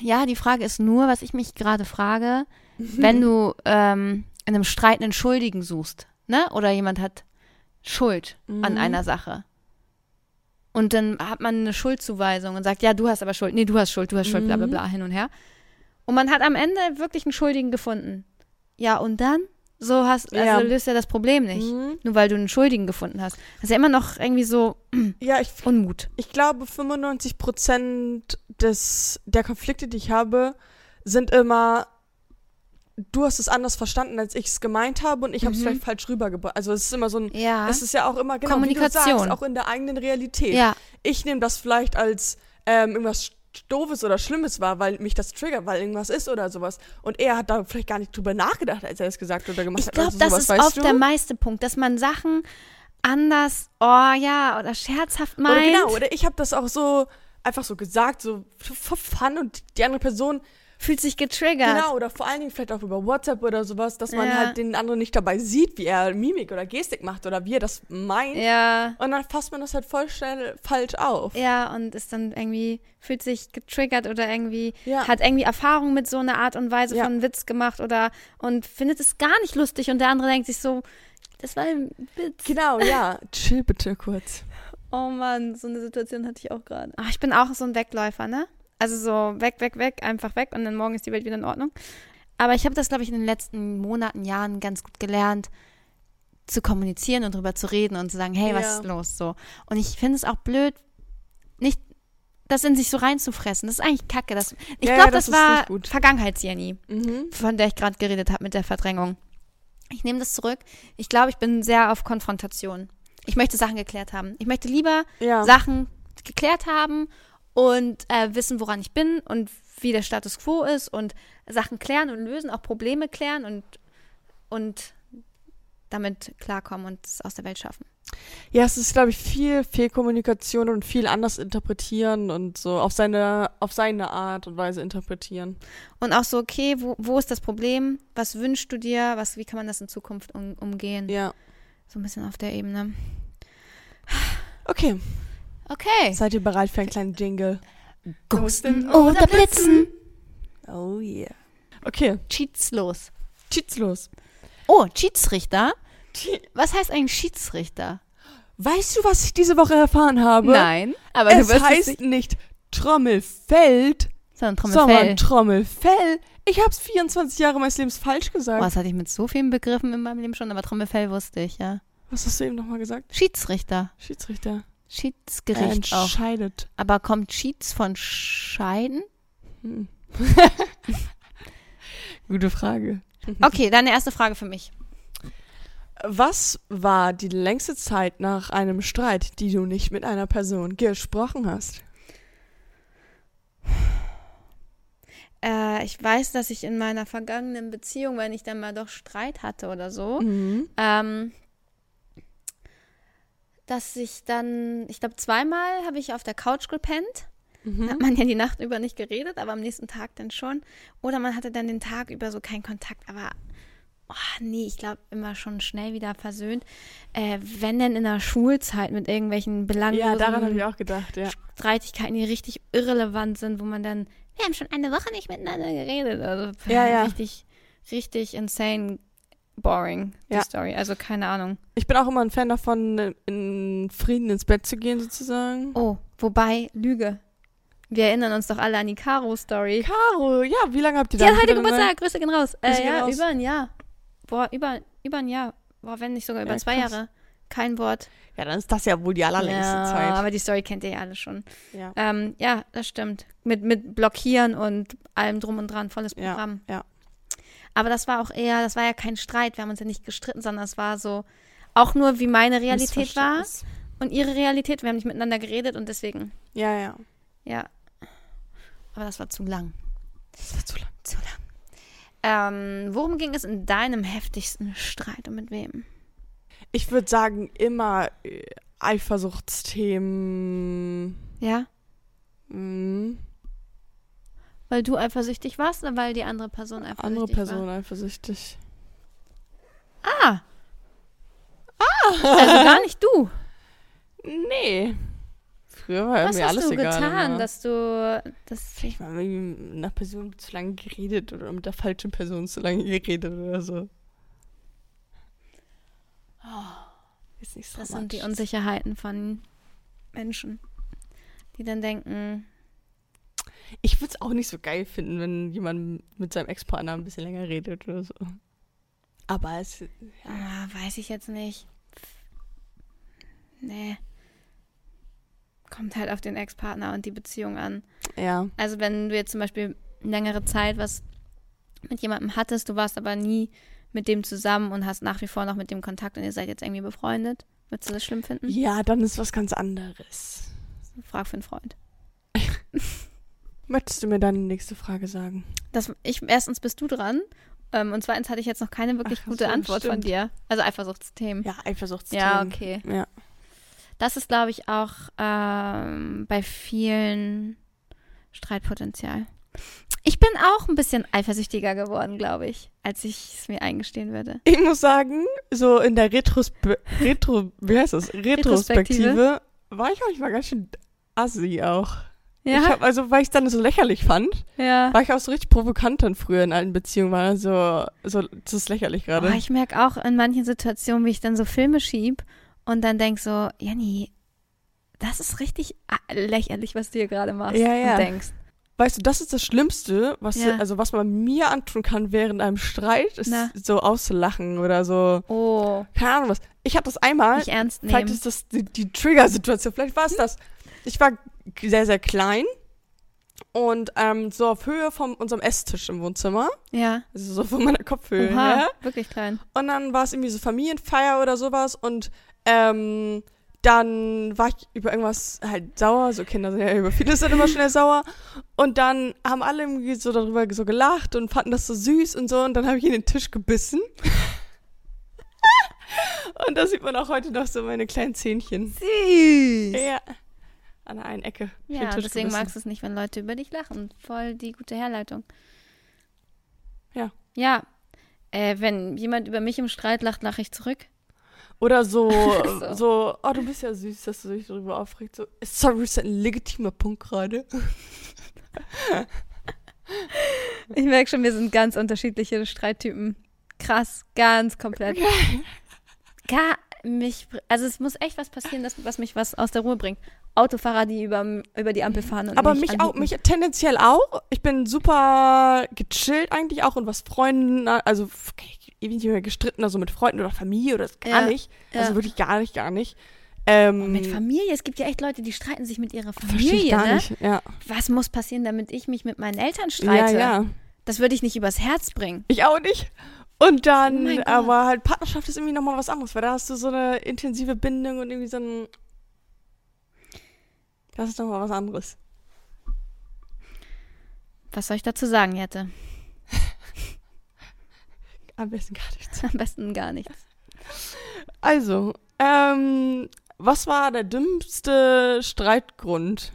Ja, die Frage ist nur, was ich mich gerade frage, wenn du ähm, in einem Streit einen Schuldigen suchst, ne? Oder jemand hat Schuld an Mhm. einer Sache. Und dann hat man eine Schuldzuweisung und sagt, ja, du hast aber Schuld, nee, du hast Schuld, du hast Schuld, bla bla Mhm. bla, hin und her. Und man hat am Ende wirklich einen Schuldigen gefunden. Ja, und dann? So hast, also Ja. löst ja das Problem nicht. Mhm. Nur weil du einen Schuldigen gefunden hast. Das ist ja immer noch irgendwie so Ja, ich, *clears throat* Unmut. ich glaube, 95 Prozent des, der Konflikte, die ich habe, sind immer, du hast es anders verstanden, als ich es gemeint habe und ich habe es Mhm. vielleicht falsch rübergebracht. Also es ist immer so ein, Ja. es ist ja auch immer, genau, wie du Kommunikation. sagst, auch in der eigenen Realität. ja, ich nehme das vielleicht als ähm, irgendwas Doofes oder Schlimmes war, weil mich das triggert, weil irgendwas ist oder sowas. Und er hat da vielleicht gar nicht drüber nachgedacht, als er es gesagt oder gemacht Ich hat. glaube, oder das sowas, ist oft du? der meiste Punkt, dass man Sachen anders, oh ja, oder scherzhaft Oder meint. genau, oder ich habe das auch so einfach so gesagt, so for fun und die andere Person, Fühlt sich getriggert. genau, oder vor allen Dingen vielleicht auch über WhatsApp oder sowas, dass man Ja. halt den anderen nicht dabei sieht, wie er Mimik oder Gestik macht oder wie er das meint. Ja. Und dann fasst man das halt voll schnell falsch auf. Ja, und ist dann irgendwie, fühlt sich getriggert oder irgendwie, Ja. hat irgendwie Erfahrung mit so einer Art und Weise Ja. von Witz gemacht oder und findet es gar nicht lustig und der andere denkt sich so, das war ein Witz. Genau, ja. Chill bitte kurz. Oh Mann, so eine Situation hatte ich auch gerade. Ach, ich bin auch so ein Wegläufer, ne? Also so weg, weg, weg, einfach weg und dann morgen ist die Welt wieder in Ordnung. Aber ich habe das, glaube ich, in den letzten Monaten, Jahren ganz gut gelernt, zu kommunizieren und drüber zu reden und zu sagen, hey, was Ja. ist los? So. Und ich finde es auch blöd, nicht das in sich so reinzufressen. Das ist eigentlich Kacke. Das, ich Ja, glaube, das das, war. Vergangenheits-Jenny, Mhm. von der ich gerade geredet habe mit der Verdrängung. Ich nehme das zurück. Ich glaube, ich bin sehr auf Konfrontation. Ich möchte Sachen geklärt haben. Ich möchte lieber Ja. Sachen geklärt haben und äh, wissen, woran ich bin und wie der Status quo ist und Sachen klären und lösen, auch Probleme klären und, und damit klarkommen und es aus der Welt schaffen. Ja, es ist, glaube ich, viel Fehlkommunikation und viel anders interpretieren und so auf seine, auf seine Art und Weise interpretieren. Und auch so, okay, wo, wo ist das Problem? Was wünschst du dir? Was, wie kann man das in Zukunft um, umgehen? Ja. So ein bisschen auf der Ebene. Okay. Okay. Seid ihr bereit für einen kleinen Jingle? Ghosten oder Blitzen. Oh yeah. Okay. Cheats los. Cheats los. Oh, Schiedsrichter? Was heißt eigentlich Schiedsrichter? Weißt du, was ich diese Woche erfahren habe? Nein, aber du es wirst heißt es nicht. Trommelfeld, Sondern sondern Trommelfell. Ich habe es 24 Jahre meines Lebens falsch gesagt. das hatte ich mit so vielen Begriffen in meinem Leben schon, aber Trommelfell wusste ich, ja. Was hast du eben nochmal gesagt? Schiedsrichter. Schiedsrichter. Schiedsgericht auch. entscheidet. Aber kommt Cheats von Scheiden? Hm. *laughs* Gute Frage. Okay, deine erste Frage für mich. Was war die längste Zeit nach einem Streit, die du nicht mit einer Person gesprochen hast? Äh, ich weiß, dass ich in meiner vergangenen Beziehung, wenn ich dann mal doch Streit hatte oder so, Mhm. ähm, dass ich dann, ich glaube, zweimal habe ich auf der Couch gepennt. Da Mhm. hat man ja die Nacht über nicht geredet, aber am nächsten Tag dann schon. Oder man hatte dann den Tag über so keinen Kontakt, aber oh, nee, ich glaube immer schon schnell wieder versöhnt. Äh, wenn denn in der Schulzeit mit irgendwelchen belanglosen Ja, daran ich auch gedacht, ja. Streitigkeiten, die richtig irrelevant sind, wo man dann, wir haben schon eine Woche nicht miteinander geredet. Also Ja, ja. richtig, richtig insane boring, die Ja. Story. Also keine Ahnung. Ich bin auch immer ein Fan davon, in Frieden ins Bett zu gehen, sozusagen. Oh, wobei, Lüge. Wir erinnern uns doch alle an die Caro-Story. Caro, ja, wie lange habt ihr Die da hat heute Geburtstag, Grüße gehen raus. Äh, ja, raus. über ein Jahr. Boah, über, über ein Jahr. Boah, wenn nicht sogar über Ja, zwei krass. Jahre. Kein Wort. Ja, dann ist das ja wohl die allerlängste ja, Zeit. aber die Story kennt ihr ja alle schon. Ja. Ähm, ja, das stimmt. Mit, mit Blockieren und allem drum und dran, volles Ja, Programm. ja. Aber das war auch eher, das war ja kein Streit, wir haben uns ja nicht gestritten, sondern es war so auch nur, wie meine Realität war und ihre Realität. Wir haben nicht miteinander geredet und deswegen, Ja, ja. ja. Aber das war zu lang. Das war zu lang. Zu lang. Ähm, worum ging es in deinem heftigsten Streit und mit wem? Ich würde sagen, immer äh, Eifersuchtsthemen. Ja? Mhm. Weil du eifersüchtig warst oder weil die andere Person eifersüchtig Andere war? Person eifersüchtig. Ah. Ah. Also gar nicht du. *laughs* Nee. Früher war Was mir hast alles du egal. getan, immer. dass du das Ich habe mit einer Person zu lange geredet oder mit der falschen Person zu lange geredet oder so. Ist nicht so Das sind die. Unsicherheiten von Menschen, die dann denken, Ich würde es auch nicht so geil finden, wenn jemand mit seinem Ex-Partner ein bisschen länger redet oder so. Aber es. Ja. ah, weiß ich jetzt nicht. Nee. Kommt halt auf den Ex-Partner und die Beziehung an. ja. Also wenn du jetzt zum Beispiel längere Zeit was mit jemandem hattest, du warst aber nie mit dem zusammen und hast nach wie vor noch mit dem Kontakt und ihr seid jetzt irgendwie befreundet, würdest du das schlimm finden? Ja, dann ist was ganz anderes. Frag für einen Freund. *laughs* Möchtest du mir deine nächste Frage sagen? Das, ich, erstens bist du dran. Ähm, und zweitens hatte ich jetzt noch keine wirklich Ach, gute so, Antwort von stimmt. dir. Also Eifersuchtsthemen. Ja, Eifersuchtsthemen. Ja, okay. Ja. Das ist, glaube ich, auch ähm, bei vielen Streitpotenzial. Ich bin auch ein bisschen eifersüchtiger geworden, glaube ich, als ich es mir eingestehen würde. Ich muss sagen, so in der Retrospe Retro, wie heißt das? Retrospektive war ich manchmal ganz schön assi auch. Ich hab, also, weil ich es dann so lächerlich fand, ja. war ich auch so richtig provokant dann früher in allen Beziehungen, war so, so, das ist lächerlich gerade. Oh, ich merke auch in manchen Situationen, wie ich dann so Filme schieb und dann denk so, Janni, das ist richtig lächerlich, was du hier gerade machst Ja, ja. und denkst. Weißt du, das ist das Schlimmste, was, Ja. also was man mir antun kann während einem Streit, ist Na. so auszulachen oder so. Oh, Keine Ahnung was. Ich hatte das einmal. nicht ernst Vielleicht nehmen. ist das die, die Trigger-Situation. Vielleicht war es das. Ich war sehr, sehr klein und ähm, so auf Höhe von unserem Esstisch im Wohnzimmer. Ja. Also so von meiner Kopfhöhe Oha, her. wirklich klein. Und dann war es irgendwie so Familienfeier oder sowas und ähm, dann war ich über irgendwas halt sauer. So Kinder sind ja über vieles dann immer *laughs* schnell sauer. Und dann haben alle irgendwie so darüber so gelacht und fanden das so süß und so. Und dann habe ich in den Tisch gebissen. *laughs* und da sieht man auch heute noch so meine kleinen Zähnchen. Süß. Ja. An der einen Ecke. Ja, deswegen gebissen. magst du es nicht, wenn Leute über dich lachen. Voll die gute Herleitung. Ja. Ja. Äh, wenn jemand über mich im Streit lacht, lache ich zurück. Oder so, *laughs* So. so, oh, du bist ja süß, dass du dich darüber aufregst. So, sorry, ist ein legitimer Punkt gerade. Ich merke schon, wir sind ganz unterschiedliche Streittypen. Krass, ganz komplett. Gar mich, also es muss echt was passieren, das, was mich was aus der Ruhe bringt. Autofahrer, die über, über die Ampel fahren und Aber mich, mich auch, mich tendenziell auch. Ich bin super gechillt eigentlich auch und was Freunden, also f- ewig nicht mehr gestritten, also mit Freunden oder Familie oder das gar Ja, nicht. Also ja. wirklich gar nicht, gar nicht. Ähm, Mit Familie, es gibt ja echt Leute, die streiten sich mit ihrer ich Familie. gar Ne? nicht. Ja. Was muss passieren, damit ich mich mit meinen Eltern ja, streite? ja. Das würde ich nicht übers Herz bringen. Ich auch nicht. Und Oh dann, Gott. aber halt Partnerschaft ist irgendwie nochmal was anderes, weil da hast du so eine intensive Bindung und irgendwie so ein. Das ist nochmal was anderes. Was soll ich dazu sagen, Jette? *laughs* Am besten gar nichts. Am besten gar nichts. Also, ähm, was war der dümmste Streitgrund?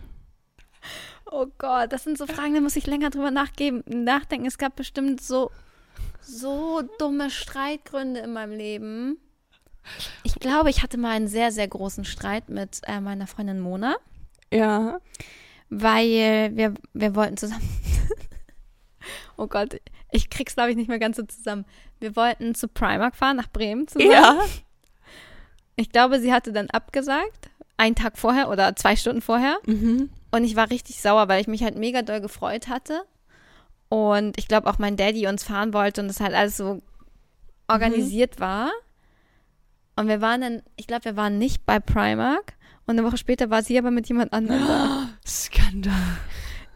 Oh Gott, das sind so Fragen, da muss ich länger drüber nachgeben, nachdenken. Es gab bestimmt so, so dumme Streitgründe in meinem Leben. Ich glaube, ich hatte mal einen sehr, sehr großen Streit mit äh, meiner Freundin Mona, Ja. weil wir, wir wollten zusammen. *laughs* oh Gott, ich krieg's, glaube ich, nicht mehr ganz so zusammen. Wir wollten zu Primark fahren, nach Bremen zusammen. Ja. Ich glaube, sie hatte dann abgesagt, einen Tag vorher oder zwei Stunden vorher. Mhm. Und ich war richtig sauer, weil ich mich halt mega doll gefreut hatte. Und ich glaube auch mein Daddy uns fahren wollte und das halt alles so organisiert war. Und wir waren dann, ich glaube, wir waren nicht bei Primark. Und eine Woche später war sie aber mit jemand anderem da. *gasps* Skandal.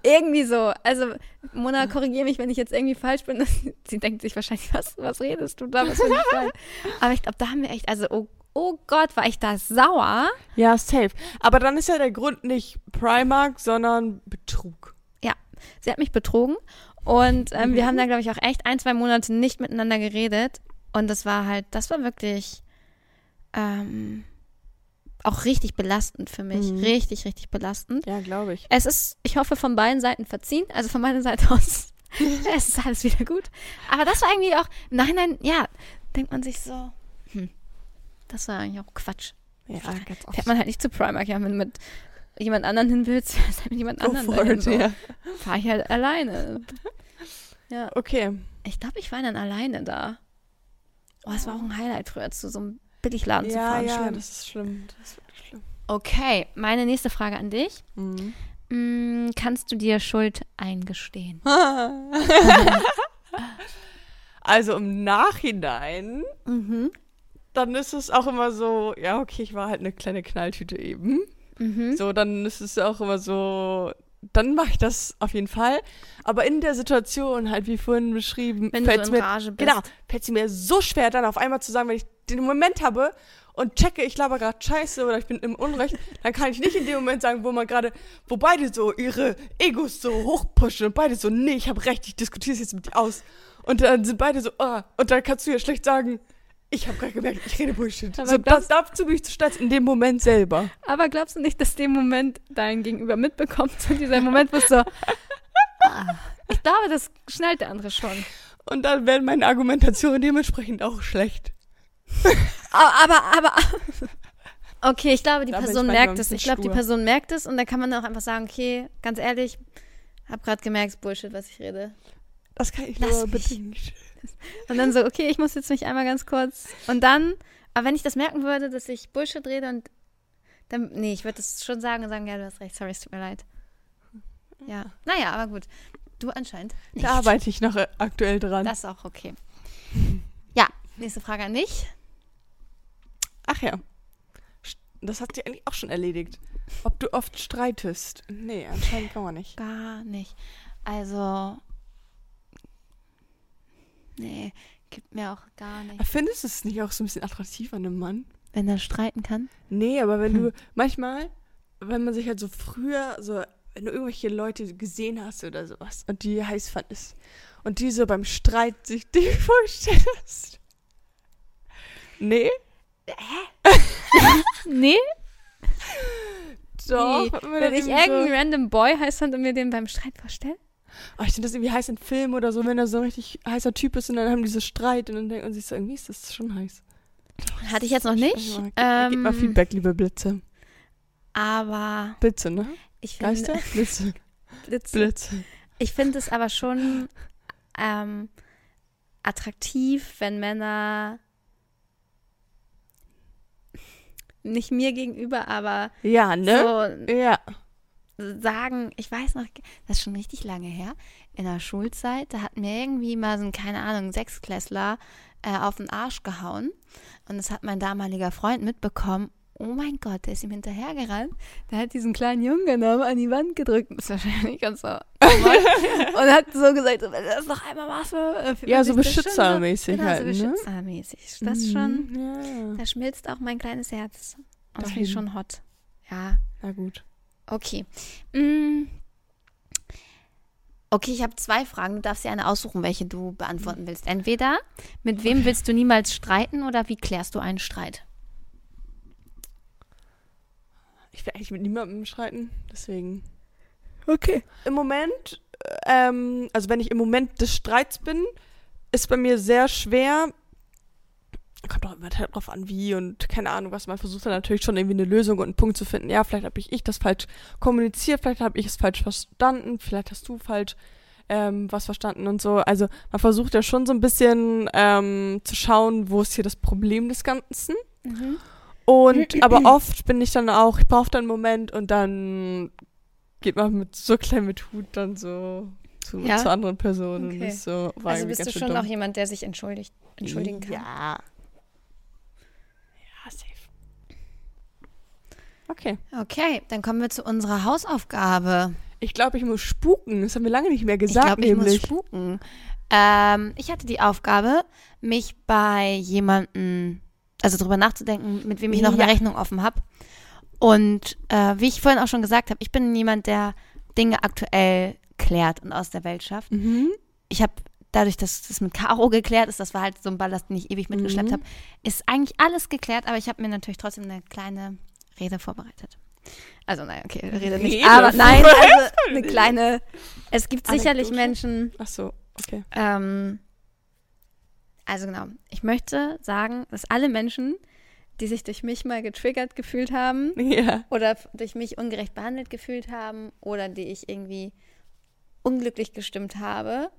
Irgendwie so. Also, Mona, korrigiere mich, wenn ich jetzt irgendwie falsch bin. *laughs* Sie denkt sich wahrscheinlich, was, was redest du da? Was für ein? *laughs* Aber ich glaube, da haben wir echt, also, oh, oh Gott, war ich da sauer. Ja, safe. Aber dann ist ja der Grund nicht Primark, sondern Betrug. Sie hat mich betrogen und ähm, wir haben da, glaube ich, auch echt ein, zwei Monate nicht miteinander geredet. Und das war halt, das war wirklich ähm, auch richtig belastend für mich. Mhm. Richtig, richtig belastend. Ja, glaube ich. Es ist, ich hoffe, von beiden Seiten verziehen. Also von meiner Seite aus, *laughs* es ist alles wieder gut. Aber das war irgendwie auch, im Nachhinein, ja, denkt man sich so, hm, das war eigentlich auch Quatsch. Ja, ganz oft. Fährt man halt nicht zu Primark, ja, du mit jemand anderen hin willst, *laughs* fährst halt mit jemand Go anderen for dahin, it, so. ja. Fahr ich halt alleine. *laughs* Ja. Okay. Ich glaube, ich war dann alleine da. Oh, es war auch ein Highlight früher, zu so einem Billigladen zu Ja, fahren. ja, Schlimm. das ist schlimm. Das ist wirklich schlimm. Okay, meine nächste Frage an dich. Mhm. Mm, kannst du dir Schuld eingestehen? *laughs* also im Nachhinein, Mhm. dann ist es auch immer so, ja, okay, ich war halt eine kleine Knalltüte eben. Mhm. So, dann ist es auch immer so, dann mache ich das auf jeden Fall. Aber in der Situation, halt wie vorhin beschrieben, Wenn du so mir, Rage bist. genau, fällt es mir so schwer, dann auf einmal zu sagen, wenn ich den Moment habe und checke, ich laber gerade Scheiße oder ich bin im Unrecht, dann kann ich nicht in dem Moment sagen, wo man gerade, wo beide so ihre Egos so hochpushen und beide so, nee, ich habe recht, ich diskutiere es jetzt mit dir aus. Und dann sind beide so, ah, und dann kannst du ja schlecht sagen, ich habe gerade gemerkt, ich rede Bullshit. Aber so, das- das, dazu bin ich zu stolz in dem Moment selber. Aber glaubst du nicht, dass dem Moment dein Gegenüber mitbekommt? So dieser Moment, wo es so. *laughs* Ah. Ich glaube, das schnallt der andere schon. Und dann werden meine Argumentationen dementsprechend auch schlecht. *laughs* Aber, aber, aber. Okay, ich glaube, die Da Person merkt es. Ich glaube, die. Person merkt es und dann kann man auch einfach sagen, okay, ganz ehrlich, hab gerade gemerkt, Bullshit, was ich rede. Das kann ich Lass nur mich. bedingt. Und dann so, okay, ich muss jetzt mich einmal ganz kurz. Und dann, aber wenn ich das merken würde, dass ich Bullshit rede und dann, nee, ich würde das schon sagen und sagen, ja, du hast recht, sorry, es tut mir leid. Ja. Naja, aber gut. Du anscheinend. Nicht. Da arbeite ich noch äh, aktuell dran. Das ist auch okay. Ja, nächste Frage an dich. Ach ja. Das hat sie eigentlich auch schon erledigt. Ob du oft streitest? Nee, anscheinend gar nicht. Gar nicht. Also. Nee, gibt mir auch gar nicht. Findest du es nicht auch so ein bisschen attraktiv an einem Mann? Wenn er streiten kann. Nee, aber wenn Hm. du manchmal, wenn man sich halt so früher, so, wenn du irgendwelche Leute gesehen hast oder sowas und die heiß fandest und die so beim Streit sich *laughs* die vorstellst. Nee? *laughs* Nee, Doch. Man wenn ich irgendeinen so, random Boy heiß fand und mir den beim Streit vorstelle. Oh, ich finde das irgendwie heiß in Filmen oder so, wenn er so ein richtig heißer Typ ist und dann haben die so Streit und dann denkt man sich so, irgendwie ist das schon heiß. Hatte ich jetzt noch nicht. Also, gib, gib mal Ähm, Feedback, liebe Blitze. Aber Blitze, ne? ich finde, Geister? Blitze. Blitze. Blitze. Ich finde es aber schon ähm, attraktiv, wenn Männer nicht mir gegenüber, aber Ja, ne? so Ja. Sagen, ich weiß noch, das ist schon richtig lange her, in der Schulzeit, da hat mir irgendwie mal so ein, keine Ahnung, Sechsklässler äh, auf den Arsch gehauen. Und das hat mein damaliger Freund mitbekommen. Oh mein Gott, der ist ihm hinterhergerannt. Der hat diesen kleinen Jungen genommen, an die Wand gedrückt. Ist wahrscheinlich ganz so. *laughs* und hat so gesagt, wenn du das noch einmal machst, äh, fühlt Ja, so das schon beschützermäßig Genau, halt, so ne? beschützermäßig. Das ist schon, Mhm, Ja. da schmilzt auch mein kleines Herz. Und das finde ich schon hot. Ja, Na gut. Okay. Mm. Okay, ich habe zwei Fragen. Du darfst dir eine aussuchen, welche du beantworten willst. Entweder mit wem willst du niemals streiten oder wie klärst du einen Streit? Ich will eigentlich mit niemandem streiten, deswegen. Okay. Im Moment, ähm, also wenn ich im Moment des Streits bin, ist bei mir sehr schwer. Kommt auch immer drauf an, wie und keine Ahnung was. Man versucht dann natürlich schon irgendwie eine Lösung und einen Punkt zu finden. Ja, vielleicht habe ich, ich das falsch kommuniziert, vielleicht habe ich es falsch verstanden, vielleicht hast du falsch ähm, was verstanden und so. Also man versucht ja schon so ein bisschen ähm, zu schauen, wo ist hier das Problem des Ganzen. Mhm. Und *clears throat* aber oft bin ich dann auch, ich brauche dann einen Moment und dann geht man mit so klein mit Hut dann so zu, Ja? zu anderen Personen Okay. so Also bist du schon dumm. auch jemand, der sich entschuldigt, entschuldigen kann? Ja, Okay. Okay, dann kommen wir zu unserer Hausaufgabe. Ich glaube, ich muss spuken. Das haben wir lange nicht mehr Ich gesagt, glaube, ich muss nämlich. spuken. Ähm, ich hatte die Aufgabe, mich bei jemandem, also darüber nachzudenken, mit wem ich noch Ja. eine Rechnung offen habe. Und äh, wie ich vorhin auch schon gesagt habe, ich bin jemand, der Dinge aktuell klärt und aus der Welt schafft. mhm. Ich habe dadurch, dass das mit Caro geklärt ist, das war halt so ein Ballast, den ich ewig mitgeschleppt Mhm. habe, ist eigentlich alles geklärt, aber ich habe mir natürlich trotzdem eine kleine Rede vorbereitet. Also nein, okay, Rede nicht, Rede aber nein, also *laughs* eine kleine. Es gibt sicherlich Anekdote? Menschen, Ach so, okay. ähm, also genau, ich möchte sagen, dass alle Menschen, die sich durch mich mal getriggert gefühlt haben *laughs* Ja. oder durch mich ungerecht behandelt gefühlt haben oder die ich irgendwie unglücklich gestimmt habe,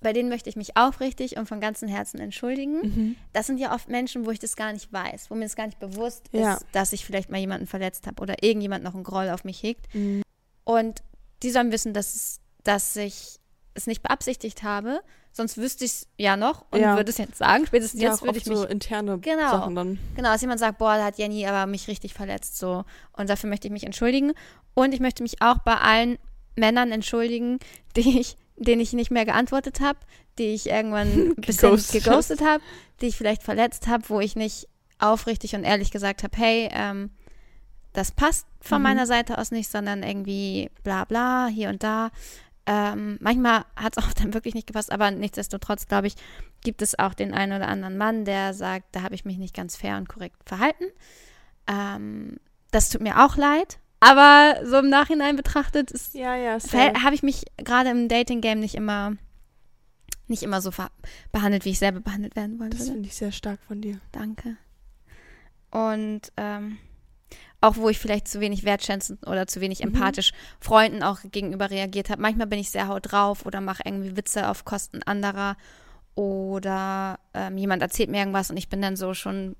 bei denen möchte ich mich aufrichtig und von ganzem Herzen entschuldigen. Mhm. Das sind ja oft Menschen, wo ich das gar nicht weiß, wo mir das gar nicht bewusst Ja. ist, dass ich vielleicht mal jemanden verletzt habe oder irgendjemand noch einen Groll auf mich hegt. Mhm. Und die sollen wissen, dass, es, dass ich es nicht beabsichtigt habe, sonst wüsste ich es ja noch und Ja. würde es jetzt sagen. Spätestens Ja, jetzt würde ich mich so interne Genau. Sachen dann. Genau, dass jemand sagt, boah, da hat Jenny aber mich richtig verletzt, so. Und dafür möchte ich mich entschuldigen. Und ich möchte mich auch bei allen Männern entschuldigen, die ich, denen ich nicht mehr geantwortet habe, die ich irgendwann *laughs* ein bisschen Geghostet geghostet habe, die ich vielleicht verletzt habe, wo ich nicht aufrichtig und ehrlich gesagt habe, hey, ähm, das passt von Mhm. meiner Seite aus nicht, sondern irgendwie bla bla, hier und da. Ähm, manchmal hat es auch *laughs* dann wirklich nicht gepasst, aber nichtsdestotrotz, glaube ich, gibt es auch den einen oder anderen Mann, der sagt, da habe ich mich nicht ganz fair und korrekt verhalten. Ähm, das tut mir auch leid. Aber so im Nachhinein betrachtet Ja, ja, habe ich mich gerade im Dating-Game nicht immer nicht immer so behandelt, wie ich selber behandelt werden wollte. Das finde ich sehr stark von dir. Danke. Und ähm, auch wo ich vielleicht zu wenig wertschätzend oder zu wenig Mhm. empathisch Freunden auch gegenüber reagiert habe. Manchmal bin ich sehr haut drauf oder mache irgendwie Witze auf Kosten anderer oder ähm, jemand erzählt mir irgendwas und ich bin dann so schon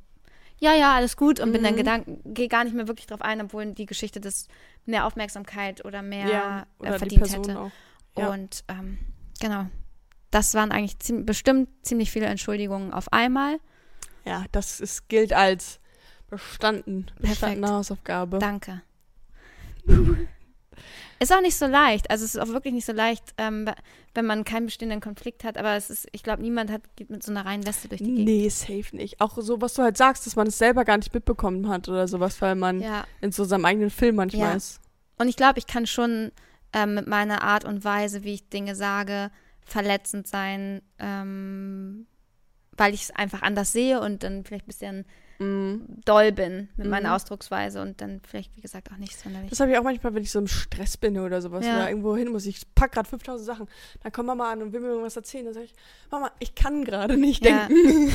ja, ja, alles gut und bin dann Mhm. Gedanken, gehe gar nicht mehr wirklich drauf ein, obwohl die Geschichte das mehr Aufmerksamkeit oder mehr ja, äh, oder die verdient hätte. Ja. Und ähm, genau. Das waren eigentlich ziem bestimmt ziemlich viele Entschuldigungen auf einmal. Ja, das ist, gilt als bestanden, bestandene Perfekt. Hausaufgabe. Danke. *laughs* Ist auch nicht so leicht. Also es ist auch wirklich nicht so leicht, ähm, wenn man keinen bestehenden Konflikt hat. Aber es ist, ich glaube, niemand hat geht mit so einer reinen Weste durch die Gegend. Nee, safe nicht. Auch so, was du halt sagst, dass man es selber gar nicht mitbekommen hat oder sowas, weil man Ja. in so seinem eigenen Film manchmal Ja. ist. Und ich glaube, ich kann schon ähm, mit meiner Art und Weise, wie ich Dinge sage, verletzend sein, ähm, weil ich es einfach anders sehe und dann vielleicht ein bisschen Mhm. doll bin mit Mhm. meiner Ausdrucksweise und dann vielleicht, wie gesagt, auch nicht sonderlich. Das habe ich auch manchmal, wenn ich so im Stress bin oder sowas Ja. oder irgendwo hin muss. Ich pack gerade 5000 Sachen. Dann kommt Mama an und will mir irgendwas erzählen. Dann sage ich, Mama, ich kann gerade nicht Ja. denken.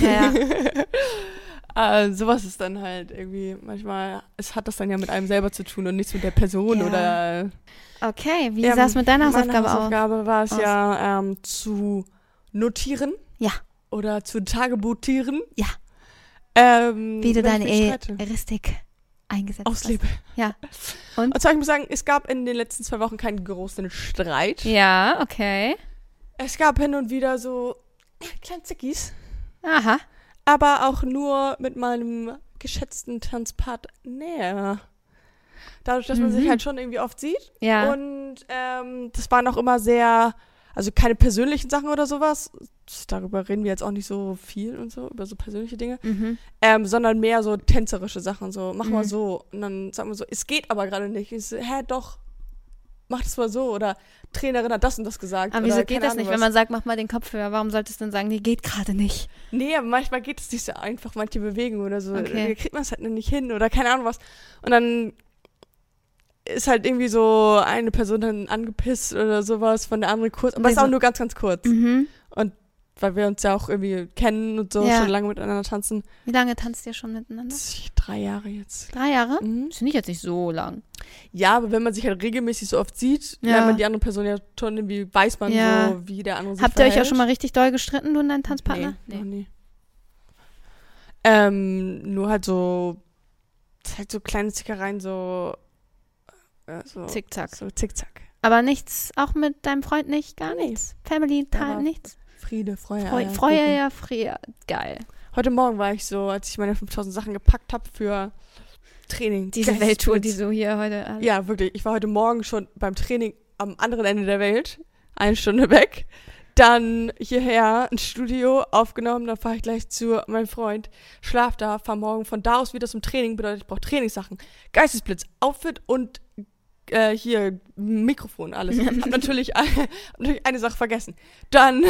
Ja, äh, *laughs* sowas ist dann halt irgendwie, manchmal, es hat das dann ja mit einem selber zu tun und nichts mit der Person Ja. oder. Okay, wie Ja, sah es mit deiner Meine Hausaufgabe aus? Hausaufgabe war es ja, ähm, zu notieren. Ja. Oder zu Tagebuchieren. Ja. Ähm, Wie du deine. Eristik eingesetzt auslebe. Ja. Und? Und zwar, ich muss sagen, es gab in den letzten zwei Wochen keinen großen Streit. hast. Ja, okay. Es gab hin und wieder so kleine Zickis, Aha. aber auch nur mit meinem geschätzten Tanzpartner. Dadurch, dass man sich Mhm. halt schon irgendwie oft sieht. Ja. Und ähm, das waren auch immer sehr, also keine persönlichen Sachen oder sowas. Darüber reden wir jetzt auch nicht so viel und so, über so persönliche Dinge. mhm. Ähm, sondern mehr so tänzerische Sachen, so, mach mal Mhm. so. Und dann sagt man so, es geht aber gerade nicht. Ich so, hä, doch, mach das mal so. Oder Trainerin hat das und das gesagt. Aber wieso geht das nicht, Ahnung wenn was. man sagt, mach mal den Kopf höher? Warum solltest du dann sagen, die geht gerade nicht? Nee, aber manchmal geht es nicht so einfach, manche Bewegungen oder so. Okay. Da kriegt man es halt nicht hin oder keine Ahnung was. Und dann ist halt irgendwie so eine Person dann angepisst oder sowas von der anderen kurz. Aber es ist auch nur ganz, ganz kurz. Mhm. Weil wir uns ja auch irgendwie kennen und so Ja. schon lange miteinander tanzen. Wie lange tanzt ihr schon miteinander? Drei Jahre jetzt. Drei Jahre? Mhm. Das finde ich jetzt nicht so lang. Ja, aber wenn man sich halt regelmäßig so oft sieht, Ja. lernt man die andere Person ja schon irgendwie, weiß man Ja. so, wie der andere sich Habt ihr euch auch schon mal richtig doll gestritten, du und dein Tanzpartner? Nee, noch nie. Ähm, nur halt so, halt so kleine Zickereien, so, äh, so, Zickzack. so zickzack. Aber nichts, auch mit deinem Freund nicht? Gar Nee. nichts? Family war nichts? Friede, Freude, Freu, Kuchen. ja, Frier. Geil. Heute Morgen war ich so, als ich meine 5000 Sachen gepackt habe für Training. Diese Geistesblitz. Welttour, die du hier heute hast. Ja, wirklich. Ich war heute Morgen schon beim Training am anderen Ende der Welt, eine Stunde weg. Dann hierher ein Studio aufgenommen, dann fahre ich gleich zu meinem Freund, schlaf da, fahr morgen von da aus wieder zum Training, bedeutet, ich brauche Trainingssachen. Geistesblitz, Outfit und äh, hier Mikrofon, alles. *laughs* hab natürlich, hab natürlich eine Sache vergessen. Dann,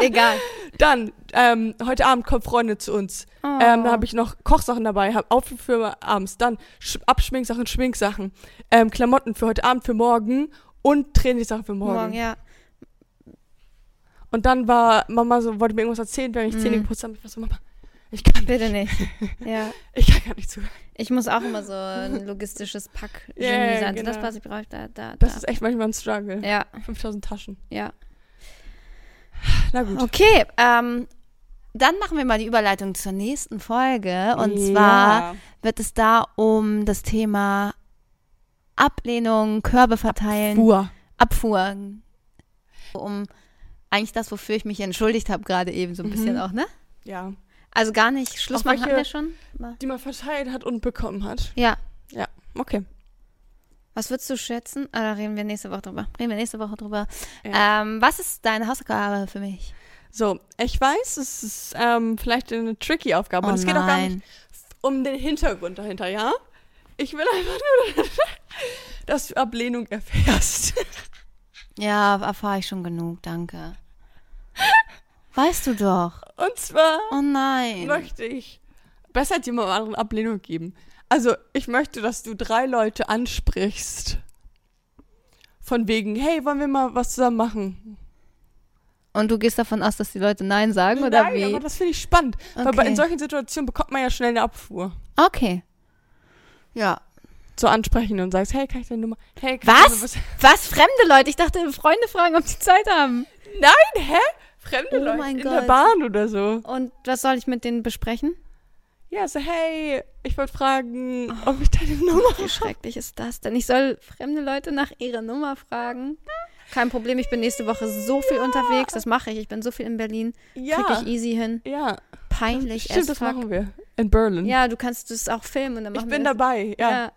Egal. *laughs* dann ähm, heute Abend kommen Freunde zu uns. Oh. Ähm, dann habe ich noch Kochsachen dabei, habe Outfit für abends, dann Sch Abschminksachen, Schminksachen, ähm, Klamotten für heute Abend, für morgen und Trainingssachen für morgen. morgen, ja. Und dann war Mama so, wollte mir irgendwas erzählen, während ich. Zähne geputzt habe. Ich war so, Mama, ich kann nicht, Bitte nicht. *laughs* Ja. ich kann gar nicht zuhören. Ich muss auch immer so ein logistisches Pack ja, sein. genau. Das, was ich brauche, da, da, Das da. ist echt manchmal ein Struggle. Ja, 5000 Taschen. ja. Na gut. Okay, ähm, dann machen wir mal die Überleitung zur nächsten Folge. Und zwar Ja. wird es da um das Thema Ablehnung, Körbe verteilen, Fuhr. Abfuhr. Um eigentlich das, wofür ich mich entschuldigt habe, gerade eben so ein Mhm. bisschen auch, ne? Ja. Also gar nicht. Schluss machen hatten wir schon. Na. Die man verteilt hat und bekommen hat. Ja. Okay. Was würdest du schätzen? Ah, da reden wir nächste Woche drüber. Reden wir nächste Woche drüber. Ja. Ähm, was ist deine Hausaufgabe für mich? So, ich weiß, es ist ähm, vielleicht eine tricky Aufgabe. oh und es geht auch gar nicht um den Hintergrund dahinter, ja? Ich will einfach nur, *laughs* dass du Ablehnung erfährst. *laughs* Ja, erfahre ich schon genug, danke. Weißt du doch. Und zwar Oh nein. möchte ich besser jemand anderen Ablehnung geben. Also, ich möchte, dass du drei Leute ansprichst. Von wegen, hey, wollen wir mal was zusammen machen? Und du gehst davon aus, dass die Leute Nein sagen, oder Nein, wie? aber das finde ich spannend. Weil bei, Okay. in solchen Situationen bekommt man ja schnell eine Abfuhr. Okay. Ja. So ansprechen und sagst, hey, kann ich deine Nummer? Hey, kann Was? Ich dir Was? Fremde Leute? Ich dachte, Freunde fragen, ob die Zeit haben. Nein, hä? Fremde Oh Leute in der Gott. Bahn oder so. Und was soll ich mit denen besprechen? Ja, so, hey, ich wollte fragen, ob ich deine Nummer Wie schrecklich ist das denn? Ich soll fremde Leute nach ihrer Nummer fragen. Kein Problem, ich bin nächste Woche so viel unterwegs. Das mache ich. Ich bin so viel in Berlin. Ja. Krieg ich easy hin. Ja, Peinlich stimmt, as das fuck. machen wir. In Berlin. Ja, du kannst das auch filmen und dann ich machen bin wir das. dabei, ja. Ja.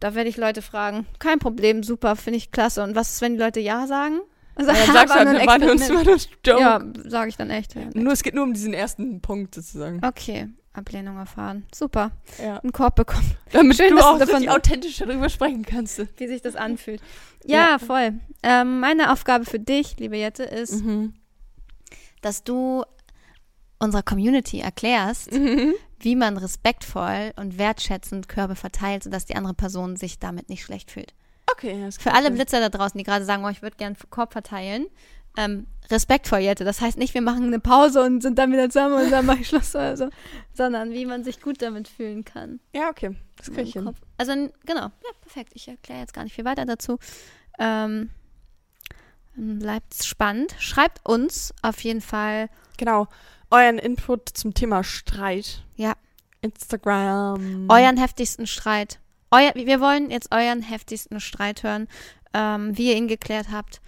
Da werde ich Leute fragen. Kein Problem, super, finde ich klasse. Und was ist, wenn die Leute Ja sagen? Ja, dann sagst du war halt, nur uns Experiment. war das Joke. Ja, sage ich dann echt. Ja. Nur, es geht nur um diesen ersten Punkt sozusagen. Okay, Ablehnung erfahren. Super. Ja. Einen Korb bekommen, *laughs* Damit Schön, du dass du auch davon- authentisch darüber sprechen kannst. wie sich das *laughs* anfühlt. Ja, Ja. voll. Ähm, meine Aufgabe für dich, liebe Jette, ist, Mhm. dass du unserer Community erklärst, Mhm. wie man respektvoll und wertschätzend Körbe verteilt, sodass die andere Person sich damit nicht schlecht fühlt. Okay, das Für alle. Blitzer da draußen, die gerade sagen, oh, ich würde gerne Korb verteilen, ähm, respektvoll, Jette. Das heißt nicht, wir machen eine Pause und sind dann wieder zusammen und dann mache ich Schluss oder so, sondern wie man sich gut damit fühlen kann. Ja, okay. Das krieg ich hin. Also, genau. Ja, perfekt. Ich erkläre jetzt gar nicht viel weiter dazu. Ähm, bleibt spannend. Schreibt uns auf jeden Fall. Genau. Euren Input zum Thema Streit. Ja. Instagram. euren heftigsten Streit. Euer, wir wollen jetzt euren heftigsten Streit hören, ähm, wie ihr ihn geklärt habt.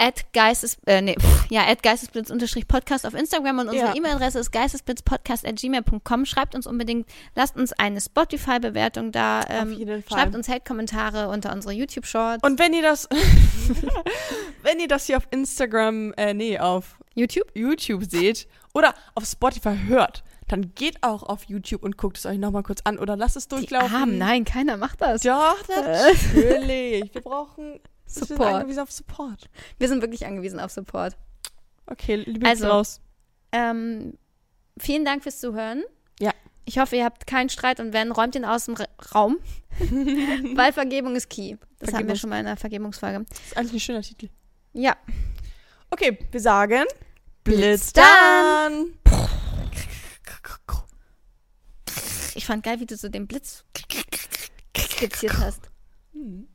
At Geistes, äh, nee, pff, ja, at Geistesblitz unterstrich Podcast auf Instagram und unsere Ja. E-Mail-Adresse ist geistesblitzpodcast at gmail.com. Schreibt uns unbedingt, lasst uns eine Spotify-Bewertung da, ähm, Auf jeden Fall. schreibt uns Hate-Kommentare unter unsere YouTube-Shorts. Und wenn ihr das, *laughs* wenn ihr das hier auf Instagram, äh, nee, auf YouTube? YouTube seht oder auf Spotify hört, dann geht auch auf YouTube und guckt es euch nochmal kurz an oder lasst es Die durchlaufen. Armen, nein, keiner macht das. Doch, natürlich. Wir brauchen wir sind Support. angewiesen auf Support. Wir sind wirklich angewiesen auf Support. Okay, liebe Also, raus. Ähm, vielen Dank fürs Zuhören. Ja. Ich hoffe, ihr habt keinen Streit und wenn, räumt ihn aus dem Ra Raum. *laughs* Weil Vergebung ist key. Das haben wir schon mal in einer Vergebungsfolge. Das ist eigentlich ein schöner Titel. Ja. Okay, wir sagen Blitz dann. Ich fand geil, wie du so den Blitz skizziert hast. Hm.